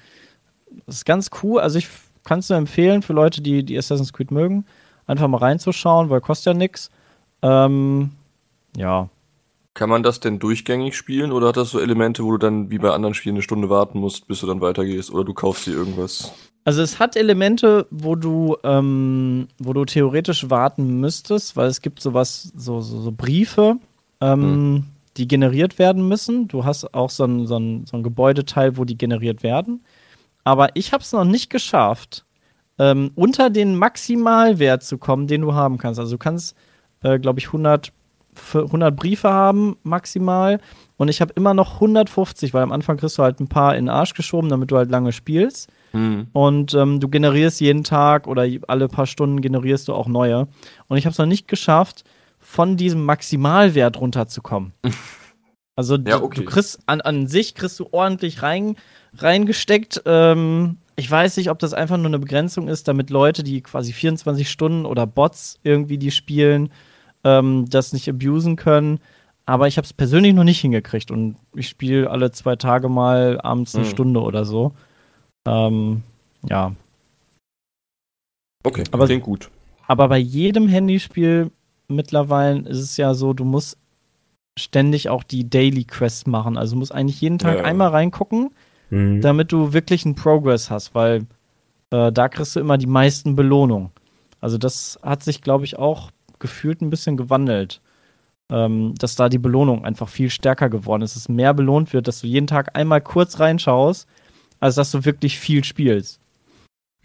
Speaker 4: das ist ganz cool. Also ich kann es nur empfehlen für Leute, die, die Assassin's Creed mögen, einfach mal reinzuschauen, weil kostet ja nichts. Ähm, ja.
Speaker 3: Kann man das denn durchgängig spielen oder hat das so Elemente, wo du dann wie bei anderen Spielen eine Stunde warten musst, bis du dann weitergehst oder du kaufst dir irgendwas?
Speaker 4: Also es hat Elemente, wo du, ähm, wo du theoretisch warten müsstest, weil es gibt sowas, so, so, so Briefe, ähm, hm die generiert werden müssen. Du hast auch so ein, so ein, so ein Gebäudeteil, wo die generiert werden. Aber ich habe es noch nicht geschafft, ähm, unter den Maximalwert zu kommen, den du haben kannst. Also du kannst, äh, glaube ich, 100, 100 Briefe haben maximal. Und ich habe immer noch 150, weil am Anfang kriegst du halt ein paar in den Arsch geschoben, damit du halt lange spielst. Mhm. Und ähm, du generierst jeden Tag oder alle paar Stunden generierst du auch neue. Und ich habe es noch nicht geschafft, von diesem Maximalwert runterzukommen. Also ja, okay. du, kriegst an, an sich kriegst du ordentlich rein, reingesteckt. Ähm, ich weiß nicht, ob das einfach nur eine Begrenzung ist, damit Leute, die quasi 24 Stunden oder Bots irgendwie die spielen, ähm, das nicht abusen können. Aber ich habe es persönlich noch nicht hingekriegt und ich spiele alle zwei Tage mal abends eine mhm. Stunde oder so. Ähm, ja.
Speaker 3: Okay, aber, klingt gut.
Speaker 4: Aber bei jedem Handyspiel mittlerweile ist es ja so, du musst ständig auch die Daily Quests machen. Also du musst eigentlich jeden Tag ja. einmal reingucken, mhm. damit du wirklich einen Progress hast, weil äh, da kriegst du immer die meisten Belohnungen. Also das hat sich, glaube ich, auch gefühlt ein bisschen gewandelt. Ähm, dass da die Belohnung einfach viel stärker geworden ist, dass mehr belohnt wird, dass du jeden Tag einmal kurz reinschaust, als dass du wirklich viel spielst.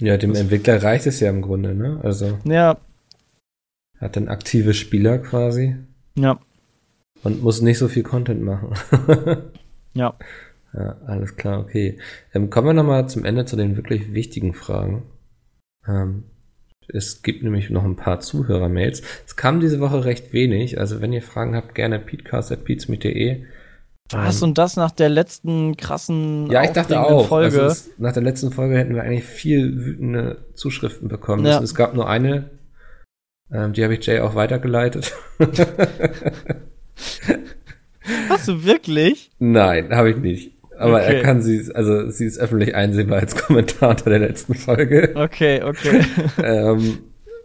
Speaker 2: Ja, dem das Entwickler reicht es ja im Grunde, ne? Also.
Speaker 4: Ja,
Speaker 2: hat dann aktive Spieler quasi.
Speaker 4: Ja.
Speaker 2: Und muss nicht so viel Content machen.
Speaker 4: ja.
Speaker 2: Ja, alles klar, okay. Ähm, kommen wir nochmal zum Ende zu den wirklich wichtigen Fragen. Ähm, es gibt nämlich noch ein paar Zuhörermails. Es kam diese Woche recht wenig, also wenn ihr Fragen habt, gerne peatcast.peatsmeet.de.
Speaker 4: Was ähm, und das nach der letzten krassen
Speaker 2: Ja, ich dachte auch. Folge. Also es, nach der letzten Folge hätten wir eigentlich viel wütende Zuschriften bekommen ja. Es gab nur eine ähm, die habe ich Jay auch weitergeleitet.
Speaker 4: Hast du wirklich?
Speaker 2: Nein, habe ich nicht. Aber
Speaker 4: Okay.
Speaker 2: er kann sie, also sie ist öffentlich einsehbar als Kommentar unter der letzten Folge.
Speaker 4: Okay, okay.
Speaker 2: ähm,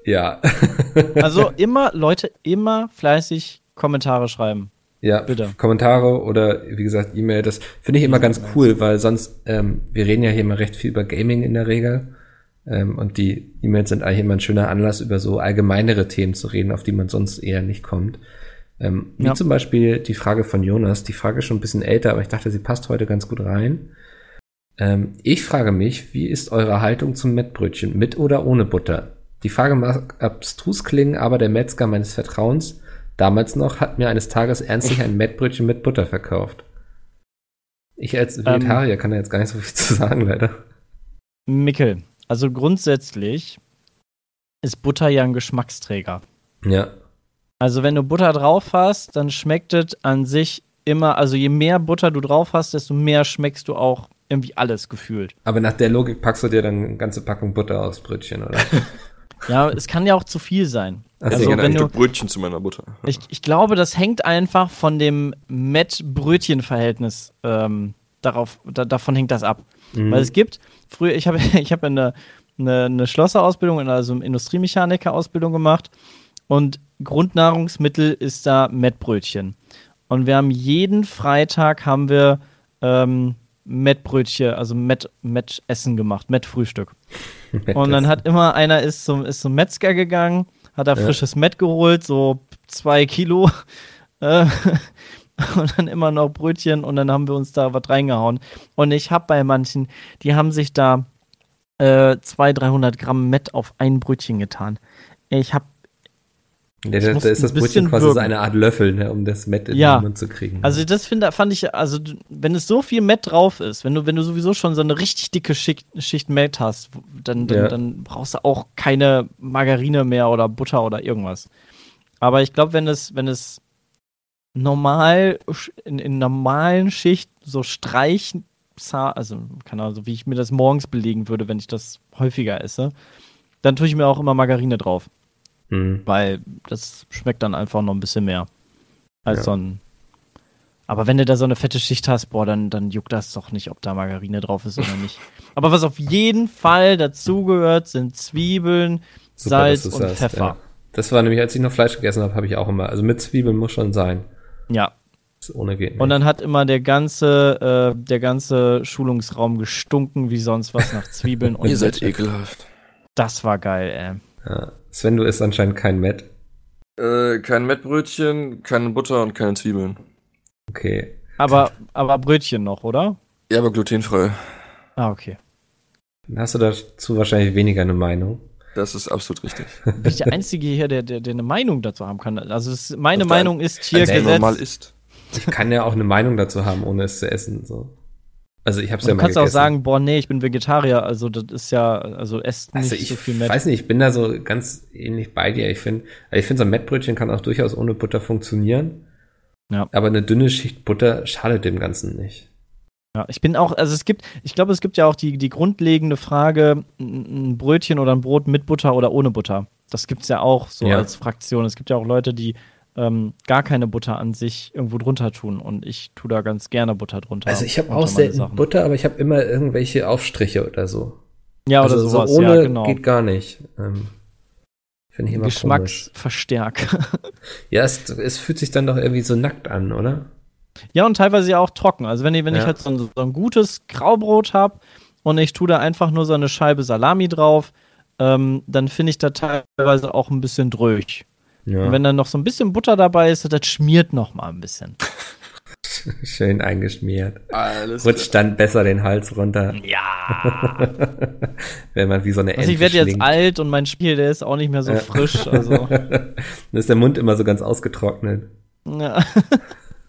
Speaker 2: ja.
Speaker 4: Also immer, Leute, immer fleißig Kommentare schreiben.
Speaker 2: Ja,
Speaker 4: Bitte.
Speaker 2: Kommentare oder wie gesagt E-Mail, das finde ich immer ganz cool, weil sonst, ähm, wir reden ja hier immer recht viel über Gaming in der Regel. Ähm, und die E-Mails sind eigentlich immer ein schöner Anlass, über so allgemeinere Themen zu reden, auf die man sonst eher nicht kommt. Ähm, wie
Speaker 4: Ja.
Speaker 2: zum Beispiel die Frage von Jonas, die Frage ist schon ein bisschen älter, aber ich dachte, sie passt heute ganz gut rein. Ähm, ich frage mich, wie ist eure Haltung zum Mettbrötchen, mit oder ohne Butter? Die Frage mag abstrus klingen, aber der Metzger meines Vertrauens, damals noch, hat mir eines Tages ernstlich ein Mettbrötchen mit Butter verkauft. Ich als Vegetarier kann da jetzt gar nicht so viel zu sagen, leider.
Speaker 4: Mickel, also grundsätzlich ist Butter ja ein Geschmacksträger.
Speaker 2: Ja,
Speaker 4: Also wenn du Butter drauf hast, dann schmeckt es an sich immer, also je mehr Butter du drauf hast, desto mehr schmeckst du auch irgendwie alles gefühlt.
Speaker 2: aber nach der Logik packst du dir dann eine ganze Packung Butter aufs Brötchen, oder?
Speaker 4: Ja, es kann ja auch zu viel sein.
Speaker 2: Ach
Speaker 4: Also wenn
Speaker 3: ein
Speaker 4: du,
Speaker 3: Stück Brötchen zu meiner Butter.
Speaker 4: ich, ich glaube, das hängt einfach von dem Met-Brötchen-Verhältnis ähm, darauf, da, davon hängt das ab.
Speaker 2: Mhm.
Speaker 4: Weil es gibt, früher, ich habe ich hab eine, eine, eine Schlosserausbildung, also eine Industriemechaniker-Ausbildung gemacht und Grundnahrungsmittel ist da Mettbrötchen. Und wir haben jeden Freitag haben wir ähm, Mettbrötchen, also Mett, Mettessen gemacht, Mettfrühstück. Und dann hat immer einer ist zum, ist zum Metzger gegangen, hat da
Speaker 2: Ja.
Speaker 4: frisches Mett geholt, so zwei Kilo. Äh, und dann immer noch Brötchen und dann haben wir uns da was reingehauen. Und ich habe bei manchen, die haben sich da äh, 200, 300 Gramm Mett auf ein Brötchen getan. Ich habe,
Speaker 2: Ja, da, da ist das Brötchen quasi so
Speaker 4: würgen.
Speaker 2: eine Art Löffel, ne, um das Mett in
Speaker 4: Ja.
Speaker 2: den Mund zu kriegen.
Speaker 4: also das finde, fand ich, also wenn es so viel Mett drauf ist, wenn du, wenn du sowieso schon so eine richtig dicke Schicht, Schicht Mett hast, dann, dann,
Speaker 2: Ja.
Speaker 4: dann brauchst du auch keine Margarine mehr oder Butter oder irgendwas. Aber ich glaube, wenn es, wenn es normal in, in normalen Schicht so streichen, also keine Ahnung, so wie ich mir das morgens belegen würde, wenn ich das häufiger esse, dann tue ich mir auch immer Margarine drauf,
Speaker 2: Hm.
Speaker 4: weil das schmeckt dann einfach noch ein bisschen mehr als
Speaker 2: Ja.
Speaker 4: so ein. Aber wenn du da so eine fette Schicht hast, boah, dann, dann juckt das doch nicht, ob da Margarine drauf ist oder nicht. Aber was auf jeden Fall dazugehört, sind Zwiebeln,
Speaker 2: Super,
Speaker 4: Salz und
Speaker 2: sagst,
Speaker 4: Pfeffer.
Speaker 2: Ja. Das war nämlich, als ich noch Fleisch gegessen habe, habe ich auch immer. Also mit Zwiebeln muss schon sein.
Speaker 4: Ja.
Speaker 2: Ohne geht nicht.
Speaker 4: Und dann hat immer der ganze, äh, der ganze Schulungsraum gestunken wie sonst was nach Zwiebeln und
Speaker 3: Ihr seid
Speaker 4: Mett.
Speaker 3: ekelhaft.
Speaker 4: Das war geil, ey.
Speaker 2: ja. Sven, du isst anscheinend kein Mett.
Speaker 3: Äh, kein Mettbrötchen, keine Butter und keine Zwiebeln.
Speaker 2: Okay.
Speaker 4: Aber, aber Brötchen noch, oder?
Speaker 3: Ja, aber glutenfrei.
Speaker 4: Ah, okay.
Speaker 2: Dann hast du dazu wahrscheinlich weniger eine Meinung.
Speaker 3: Das ist absolut richtig.
Speaker 4: Bin ich der Einzige hier, der, der, der eine Meinung dazu haben kann. Also es, meine Meinung ist hier Gesetz.
Speaker 3: normal isst.
Speaker 2: Ich kann ja auch eine Meinung dazu haben, ohne es zu essen. So. Also ich habe es
Speaker 4: Und
Speaker 2: ja
Speaker 4: du
Speaker 2: mal
Speaker 4: kannst auch
Speaker 2: gegessen.
Speaker 4: sagen, boah, nee, ich bin Vegetarier. Also das ist ja, also esst nicht
Speaker 2: Also ich
Speaker 4: so viel Mett.
Speaker 2: weiß nicht, ich bin da so ganz ähnlich bei dir. Ich finde, also ich finde so ein Mettbrötchen kann auch durchaus ohne Butter funktionieren.
Speaker 4: Ja.
Speaker 2: Aber eine dünne Schicht Butter schadet dem Ganzen nicht.
Speaker 4: Ja, ich bin auch, also es gibt, ich glaube, es gibt ja auch die, die grundlegende Frage, ein Brötchen oder ein Brot mit Butter oder ohne Butter. Das gibt's ja auch so
Speaker 2: Ja.
Speaker 4: als Fraktion. Es gibt ja auch Leute, die ähm, gar keine Butter an sich irgendwo drunter tun und ich tue da ganz gerne Butter drunter.
Speaker 2: Also ich habe auch selten
Speaker 4: Sachen.
Speaker 2: Butter, aber ich habe immer irgendwelche Aufstriche oder so.
Speaker 4: Ja, oder
Speaker 2: also
Speaker 4: sowas,
Speaker 2: so ohne
Speaker 4: ja, genau.
Speaker 2: geht gar nicht. Ähm, Finde ich immer komisch.
Speaker 4: Geschmacksverstärker.
Speaker 2: Ja, es, es fühlt sich dann doch irgendwie so nackt an, oder?
Speaker 4: Ja, und teilweise ja auch trocken. Also wenn ich, wenn ich
Speaker 2: Ja.
Speaker 4: halt so ein, so ein gutes Graubrot habe und ich tue da einfach nur so eine Scheibe Salami drauf, ähm, dann finde ich da teilweise auch ein bisschen dröch.
Speaker 2: Ja.
Speaker 4: Und wenn dann noch so ein bisschen Butter dabei ist, das schmiert noch mal ein bisschen.
Speaker 2: Schön eingeschmiert.
Speaker 3: Alles
Speaker 2: Rutscht dann besser den Hals runter,
Speaker 4: Ja.
Speaker 2: wenn man wie so eine
Speaker 4: Also
Speaker 2: Ente
Speaker 4: ich werde jetzt alt und mein Spiel, der ist auch nicht mehr so
Speaker 2: Ja.
Speaker 4: frisch. Also,
Speaker 2: Dann ist der Mund immer so ganz ausgetrocknet.
Speaker 4: ja.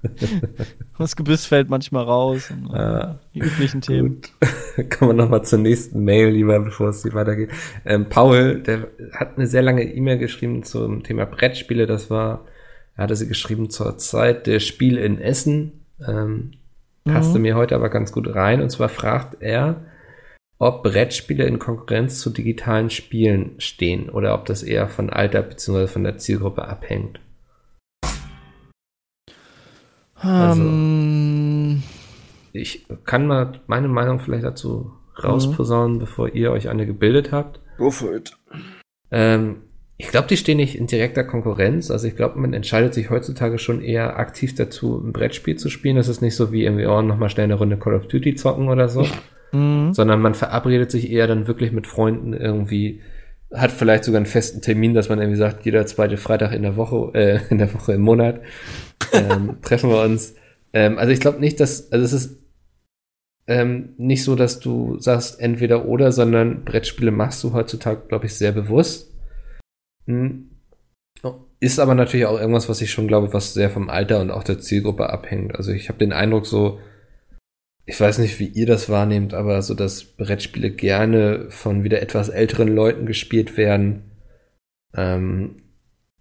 Speaker 4: Das Gebiss fällt manchmal raus. Und, äh,
Speaker 2: Ah,
Speaker 4: die üblichen Themen.
Speaker 2: Gut. Kommen wir nochmal zur nächsten Mail, lieber, bevor es hier weitergeht. Ähm, Paul, der hat eine sehr lange E-Mail geschrieben zum Thema Brettspiele. Das war, er hatte sie geschrieben zur Zeit der Spiel in Essen. Ähm, passte mir heute aber ganz gut rein. Und zwar fragt er, ob Brettspiele in Konkurrenz zu digitalen Spielen stehen oder ob das eher von Alter bzw. von der Zielgruppe abhängt. Also-
Speaker 4: Ähm,
Speaker 2: ich kann mal meine Meinung vielleicht dazu rausposaunen, mhm. bevor ihr euch eine gebildet habt.
Speaker 3: Go for it.
Speaker 2: Ähm, ich glaube, die stehen nicht in direkter Konkurrenz. Also ich glaube, man entscheidet sich heutzutage schon eher aktiv dazu, ein Brettspiel zu spielen. Das ist nicht so wie irgendwie, oh, nochmal schnell eine Runde Call of Duty zocken oder so. Mhm. Sondern man verabredet sich eher dann wirklich mit Freunden irgendwie, hat vielleicht sogar einen festen Termin, dass man irgendwie sagt, jeder zweite Freitag in der Woche, äh, in der Woche im Monat ähm, treffen wir uns. Ähm, also ich glaube nicht, dass, also es ist ähm, nicht so, dass du sagst entweder oder, sondern Brettspiele machst du heutzutage, glaube ich, sehr bewusst. Hm. Ist aber natürlich auch irgendwas, was ich schon glaube, was sehr vom Alter und auch der Zielgruppe abhängt. Also ich habe den Eindruck so, ich weiß nicht, wie ihr das wahrnehmt, aber so, dass Brettspiele gerne von wieder etwas älteren Leuten gespielt werden. Ähm,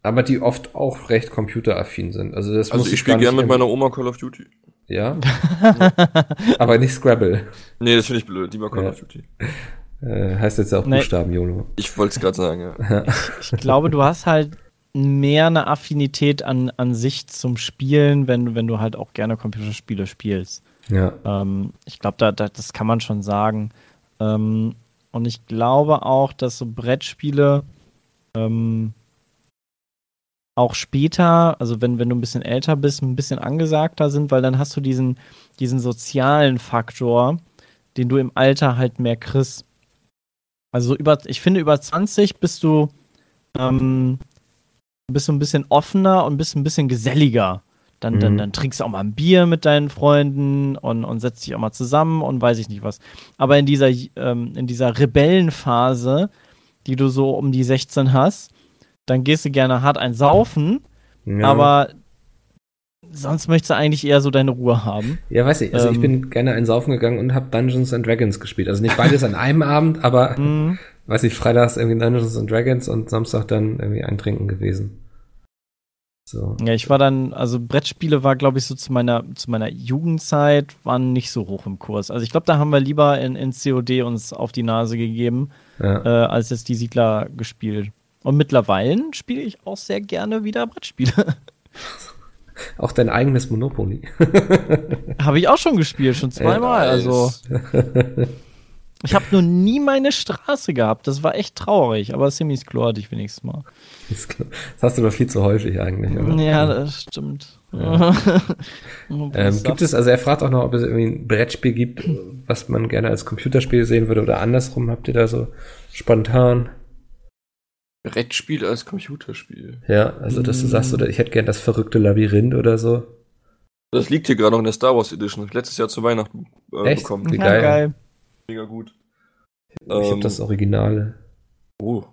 Speaker 2: aber die oft auch recht computeraffin sind. Also, das
Speaker 3: also ich spiele gerne mit meiner Oma Call of Duty.
Speaker 2: Ja. aber nicht Scrabble.
Speaker 3: Nee, das finde ich blöd. Lieber Call ja. of Duty.
Speaker 2: Äh, heißt jetzt auch nee. Buchstaben, YOLO.
Speaker 3: Ich wollte es gerade sagen, ja.
Speaker 4: ich, ich glaube, du hast halt mehr eine Affinität an, an sich zum Spielen, wenn, wenn du halt auch gerne Computerspiele spielst.
Speaker 2: Ja.
Speaker 4: Ähm, ich glaube, da, da, das kann man schon sagen. Ähm, und ich glaube auch, dass so Brettspiele ähm, auch später, also wenn, wenn du ein bisschen älter bist, ein bisschen angesagter sind, weil dann hast du diesen, diesen sozialen Faktor, den du im Alter halt mehr kriegst. Also über, ich finde, über 20 bist du, ähm, bist du ein bisschen offener und bist ein bisschen geselliger. Dann, mhm. dann, dann trinkst du auch mal ein Bier mit deinen Freunden und, und setzt dich auch mal zusammen und weiß ich nicht was. Aber in dieser, ähm, in dieser Rebellenphase, die du so um die 16 hast, dann gehst du gerne hart ein Saufen, ja. aber sonst möchtest du eigentlich eher so deine Ruhe haben.
Speaker 2: Ja, weiß ich. Also ähm, ich bin gerne ein Saufen gegangen und habe Dungeons and Dragons gespielt. Also nicht beides an einem Abend, aber mhm. weiß ich, freitags irgendwie Dungeons and Dragons und Samstag dann irgendwie ein Trinken gewesen.
Speaker 4: So. Ja, ich war dann, also Brettspiele war, glaube ich, so zu meiner, zu meiner Jugendzeit, waren nicht so hoch im Kurs. Also ich glaube, da haben wir lieber in, in COD uns auf die Nase gegeben, ja. äh, als jetzt die Siedler gespielt. Und mittlerweile spiele ich auch sehr gerne wieder Brettspiele.
Speaker 2: Auch dein eigenes Monopoly.
Speaker 4: Habe ich auch schon gespielt, schon zweimal. Also ich habe nur nie meine Straße gehabt. Das war echt traurig. Aber Simis Klo hatte ich wenigstens mal.
Speaker 2: Das hast du aber viel zu häufig eigentlich. Oder?
Speaker 4: Ja, das stimmt.
Speaker 2: Ja. ähm, gibt es, also er fragt auch noch, ob es irgendwie ein Brettspiel gibt, was man gerne als Computerspiel sehen würde oder andersrum. Habt ihr da so spontan
Speaker 3: Brettspiel als Computerspiel.
Speaker 2: Ja, also dass du sagst, oder ich hätte gern das verrückte Labyrinth oder so.
Speaker 3: Das liegt hier gerade noch in der Star Wars Edition. Letztes Jahr zu Weihnachten
Speaker 2: äh, Echt? bekommen.
Speaker 4: Wie geil. geil.
Speaker 3: Mega gut.
Speaker 2: Ich ähm, habe das Originale.
Speaker 3: Oh,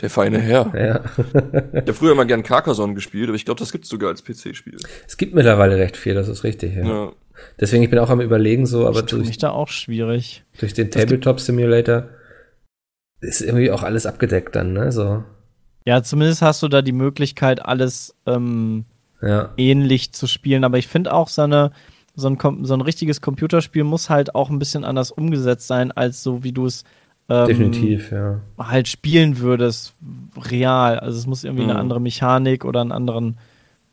Speaker 3: der feine Herr.
Speaker 2: Ja.
Speaker 3: ich habe früher immer gern Carcassonne gespielt, aber ich glaube, das gibt's sogar als PC-Spiel.
Speaker 2: Es gibt mittlerweile recht viel, das ist richtig, ja. ja. Deswegen, ich bin auch am überlegen, so, aber
Speaker 4: ich durch. mich da auch schwierig.
Speaker 2: Durch den Tabletop Simulator ist irgendwie auch alles abgedeckt dann, ne? So.
Speaker 4: Ja, zumindest hast du da die Möglichkeit, alles ähm, ja. ähnlich zu spielen. Aber ich finde auch, so, eine, so, ein, so ein richtiges Computerspiel muss halt auch ein bisschen anders umgesetzt sein, als so wie du es
Speaker 2: ähm, Definitiv, ja.
Speaker 4: halt spielen würdest, real. Also es muss irgendwie mhm. eine andere Mechanik oder einen anderen,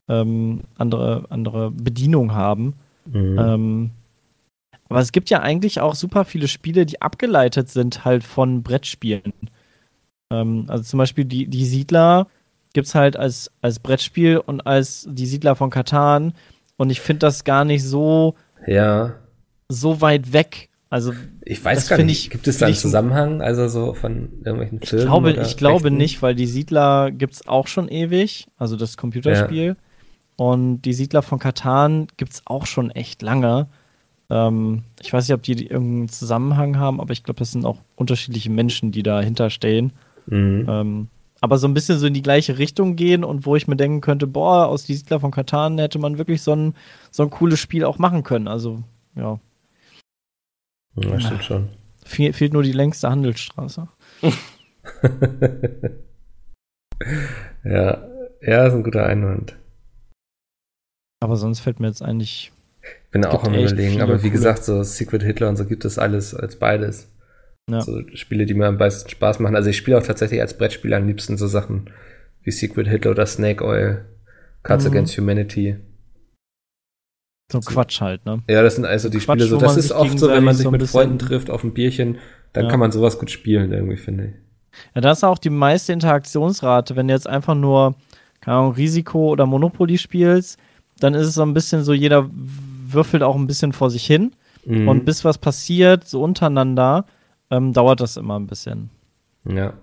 Speaker 4: ähm, andere, andere Bedienung haben. Mhm. Ähm, aber es gibt ja eigentlich auch super viele Spiele, die abgeleitet sind halt von Brettspielen. Ähm, also zum Beispiel die, die Siedler gibt es halt als, als Brettspiel und als die Siedler von Katan. Und ich finde das gar nicht so,
Speaker 2: ja.
Speaker 4: so weit weg. Also
Speaker 2: ich weiß gar nicht, ich, gibt es da einen Zusammenhang, also so von irgendwelchen
Speaker 4: Filmen? Ich glaube, ich glaube nicht, weil die Siedler gibt es auch schon ewig, also das Computerspiel. Ja. Und die Siedler von Katan gibt es auch schon echt lange. Ähm, ich weiß nicht, ob die irgendeinen Zusammenhang haben, aber ich glaube, das sind auch unterschiedliche Menschen, die dahinter stehen. Mhm. Ähm, aber so ein bisschen so in die gleiche Richtung gehen und wo ich mir denken könnte, boah, aus die Siedler von Katan hätte man wirklich so ein, so ein cooles Spiel auch machen können. Also, ja.
Speaker 2: Ja, stimmt schon.
Speaker 4: Fe fehlt nur die längste Handelsstraße.
Speaker 2: ja, ja, ist ein guter Einwand.
Speaker 4: Aber sonst fällt mir jetzt eigentlich
Speaker 2: ich bin auch am überlegen, aber wie gesagt, so Secret Hitler und so gibt es alles als beides. Ja. So Spiele, die mir am meisten Spaß machen. Also ich spiele auch tatsächlich als Brettspieler am liebsten so Sachen wie Secret Hitler oder Snake Oil, Cards mhm. Against Humanity.
Speaker 4: So Quatsch halt, ne?
Speaker 2: Ja, das sind also die
Speaker 4: Quatsch,
Speaker 2: Spiele so, das ist oft so, wenn man sich
Speaker 4: so
Speaker 2: mit Freunden trifft auf ein Bierchen, dann
Speaker 4: Ja.
Speaker 2: kann man sowas gut spielen, irgendwie, finde ich.
Speaker 4: Ja, da ist auch die meiste Interaktionsrate. Wenn du jetzt einfach nur, keine Ahnung, Risiko oder Monopoly spielst, dann ist es so ein bisschen so, jeder würfelt auch ein bisschen vor sich hin.
Speaker 2: Mhm.
Speaker 4: Und bis was passiert, so untereinander, ähm, dauert das immer ein bisschen.
Speaker 2: ja.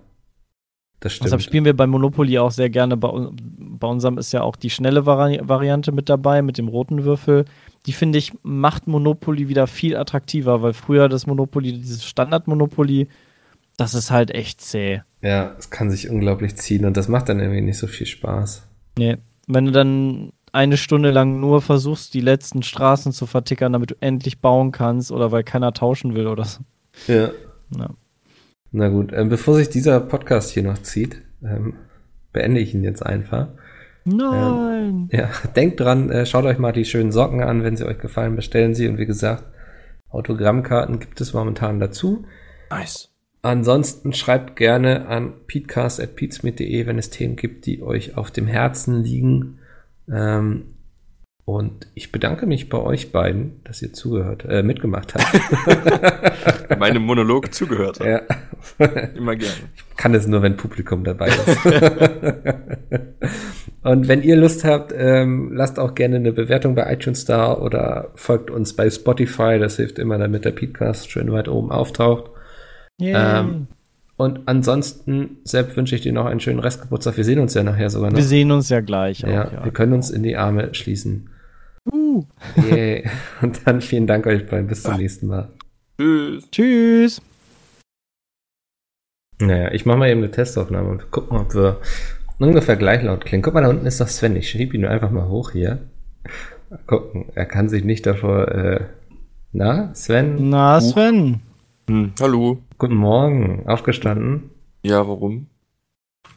Speaker 2: Das stimmt.
Speaker 4: Deshalb spielen wir bei Monopoly auch sehr gerne. Bei, bei unserem ist ja auch die schnelle Vari Variante mit dabei, mit dem roten Würfel. Die finde ich, macht Monopoly wieder viel attraktiver, weil früher das Monopoly, dieses Standard-Monopoly, das ist halt echt zäh.
Speaker 2: ja, es kann sich unglaublich ziehen und das macht dann irgendwie nicht so viel Spaß.
Speaker 4: Nee. Wenn du dann eine Stunde lang nur versuchst, die letzten Straßen zu vertickern, damit du endlich bauen kannst oder weil keiner tauschen will oder so.
Speaker 2: Ja.
Speaker 4: Ja.
Speaker 2: Na gut, ähm, bevor sich dieser Podcast hier noch zieht, ähm, beende ich ihn jetzt einfach.
Speaker 4: Nein!
Speaker 2: Ja, denkt dran, äh, schaut euch mal die schönen Socken an, wenn sie euch gefallen, bestellen sie. Und wie gesagt, Autogrammkarten gibt es momentan dazu.
Speaker 3: Nice.
Speaker 2: Ansonsten schreibt gerne an peatcast.peatsmit.de, wenn es Themen gibt, die euch auf dem Herzen liegen. Ähm, und ich bedanke mich bei euch beiden, dass ihr zugehört, äh, mitgemacht habt.
Speaker 3: Meinem Monolog zugehört hat.
Speaker 2: ja.
Speaker 3: Immer gerne.
Speaker 2: kann es nur, wenn Publikum dabei ist. Und wenn ihr Lust habt, ähm, lasst auch gerne eine Bewertung bei iTunes da oder folgt uns bei Spotify. Das hilft immer, damit der Podcast schön weit oben auftaucht.
Speaker 4: Yay.
Speaker 2: Ähm, Und ansonsten, Sepp, wünsche ich dir noch einen schönen Restgeburtstag. Wir sehen uns ja nachher sogar noch.
Speaker 4: wir sehen uns ja gleich.
Speaker 2: ja,
Speaker 4: auch, ja.
Speaker 2: wir können uns in die Arme schließen.
Speaker 4: Uh.
Speaker 2: Yay. Und dann vielen Dank euch beiden. Bis zum nächsten Mal.
Speaker 3: Tschüss.
Speaker 4: Tschüss.
Speaker 2: Naja, ich mache mal eben eine Testaufnahme und wir gucken, ob wir ungefähr gleich laut klingen. Guck mal, da unten ist doch Sven. Ich schieb ihn nur einfach mal hoch hier. Mal gucken, er kann sich nicht davor. Äh, na, Sven?
Speaker 4: Na, Sven.
Speaker 3: Hm, hallo.
Speaker 2: Guten Morgen. Aufgestanden?
Speaker 3: Ja, warum?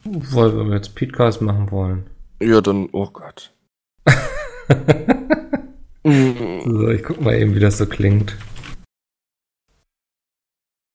Speaker 2: Weil wir jetzt Podcast machen wollen.
Speaker 3: Ja, dann, oh Gott.
Speaker 2: So, ich guck mal eben, wie das so klingt.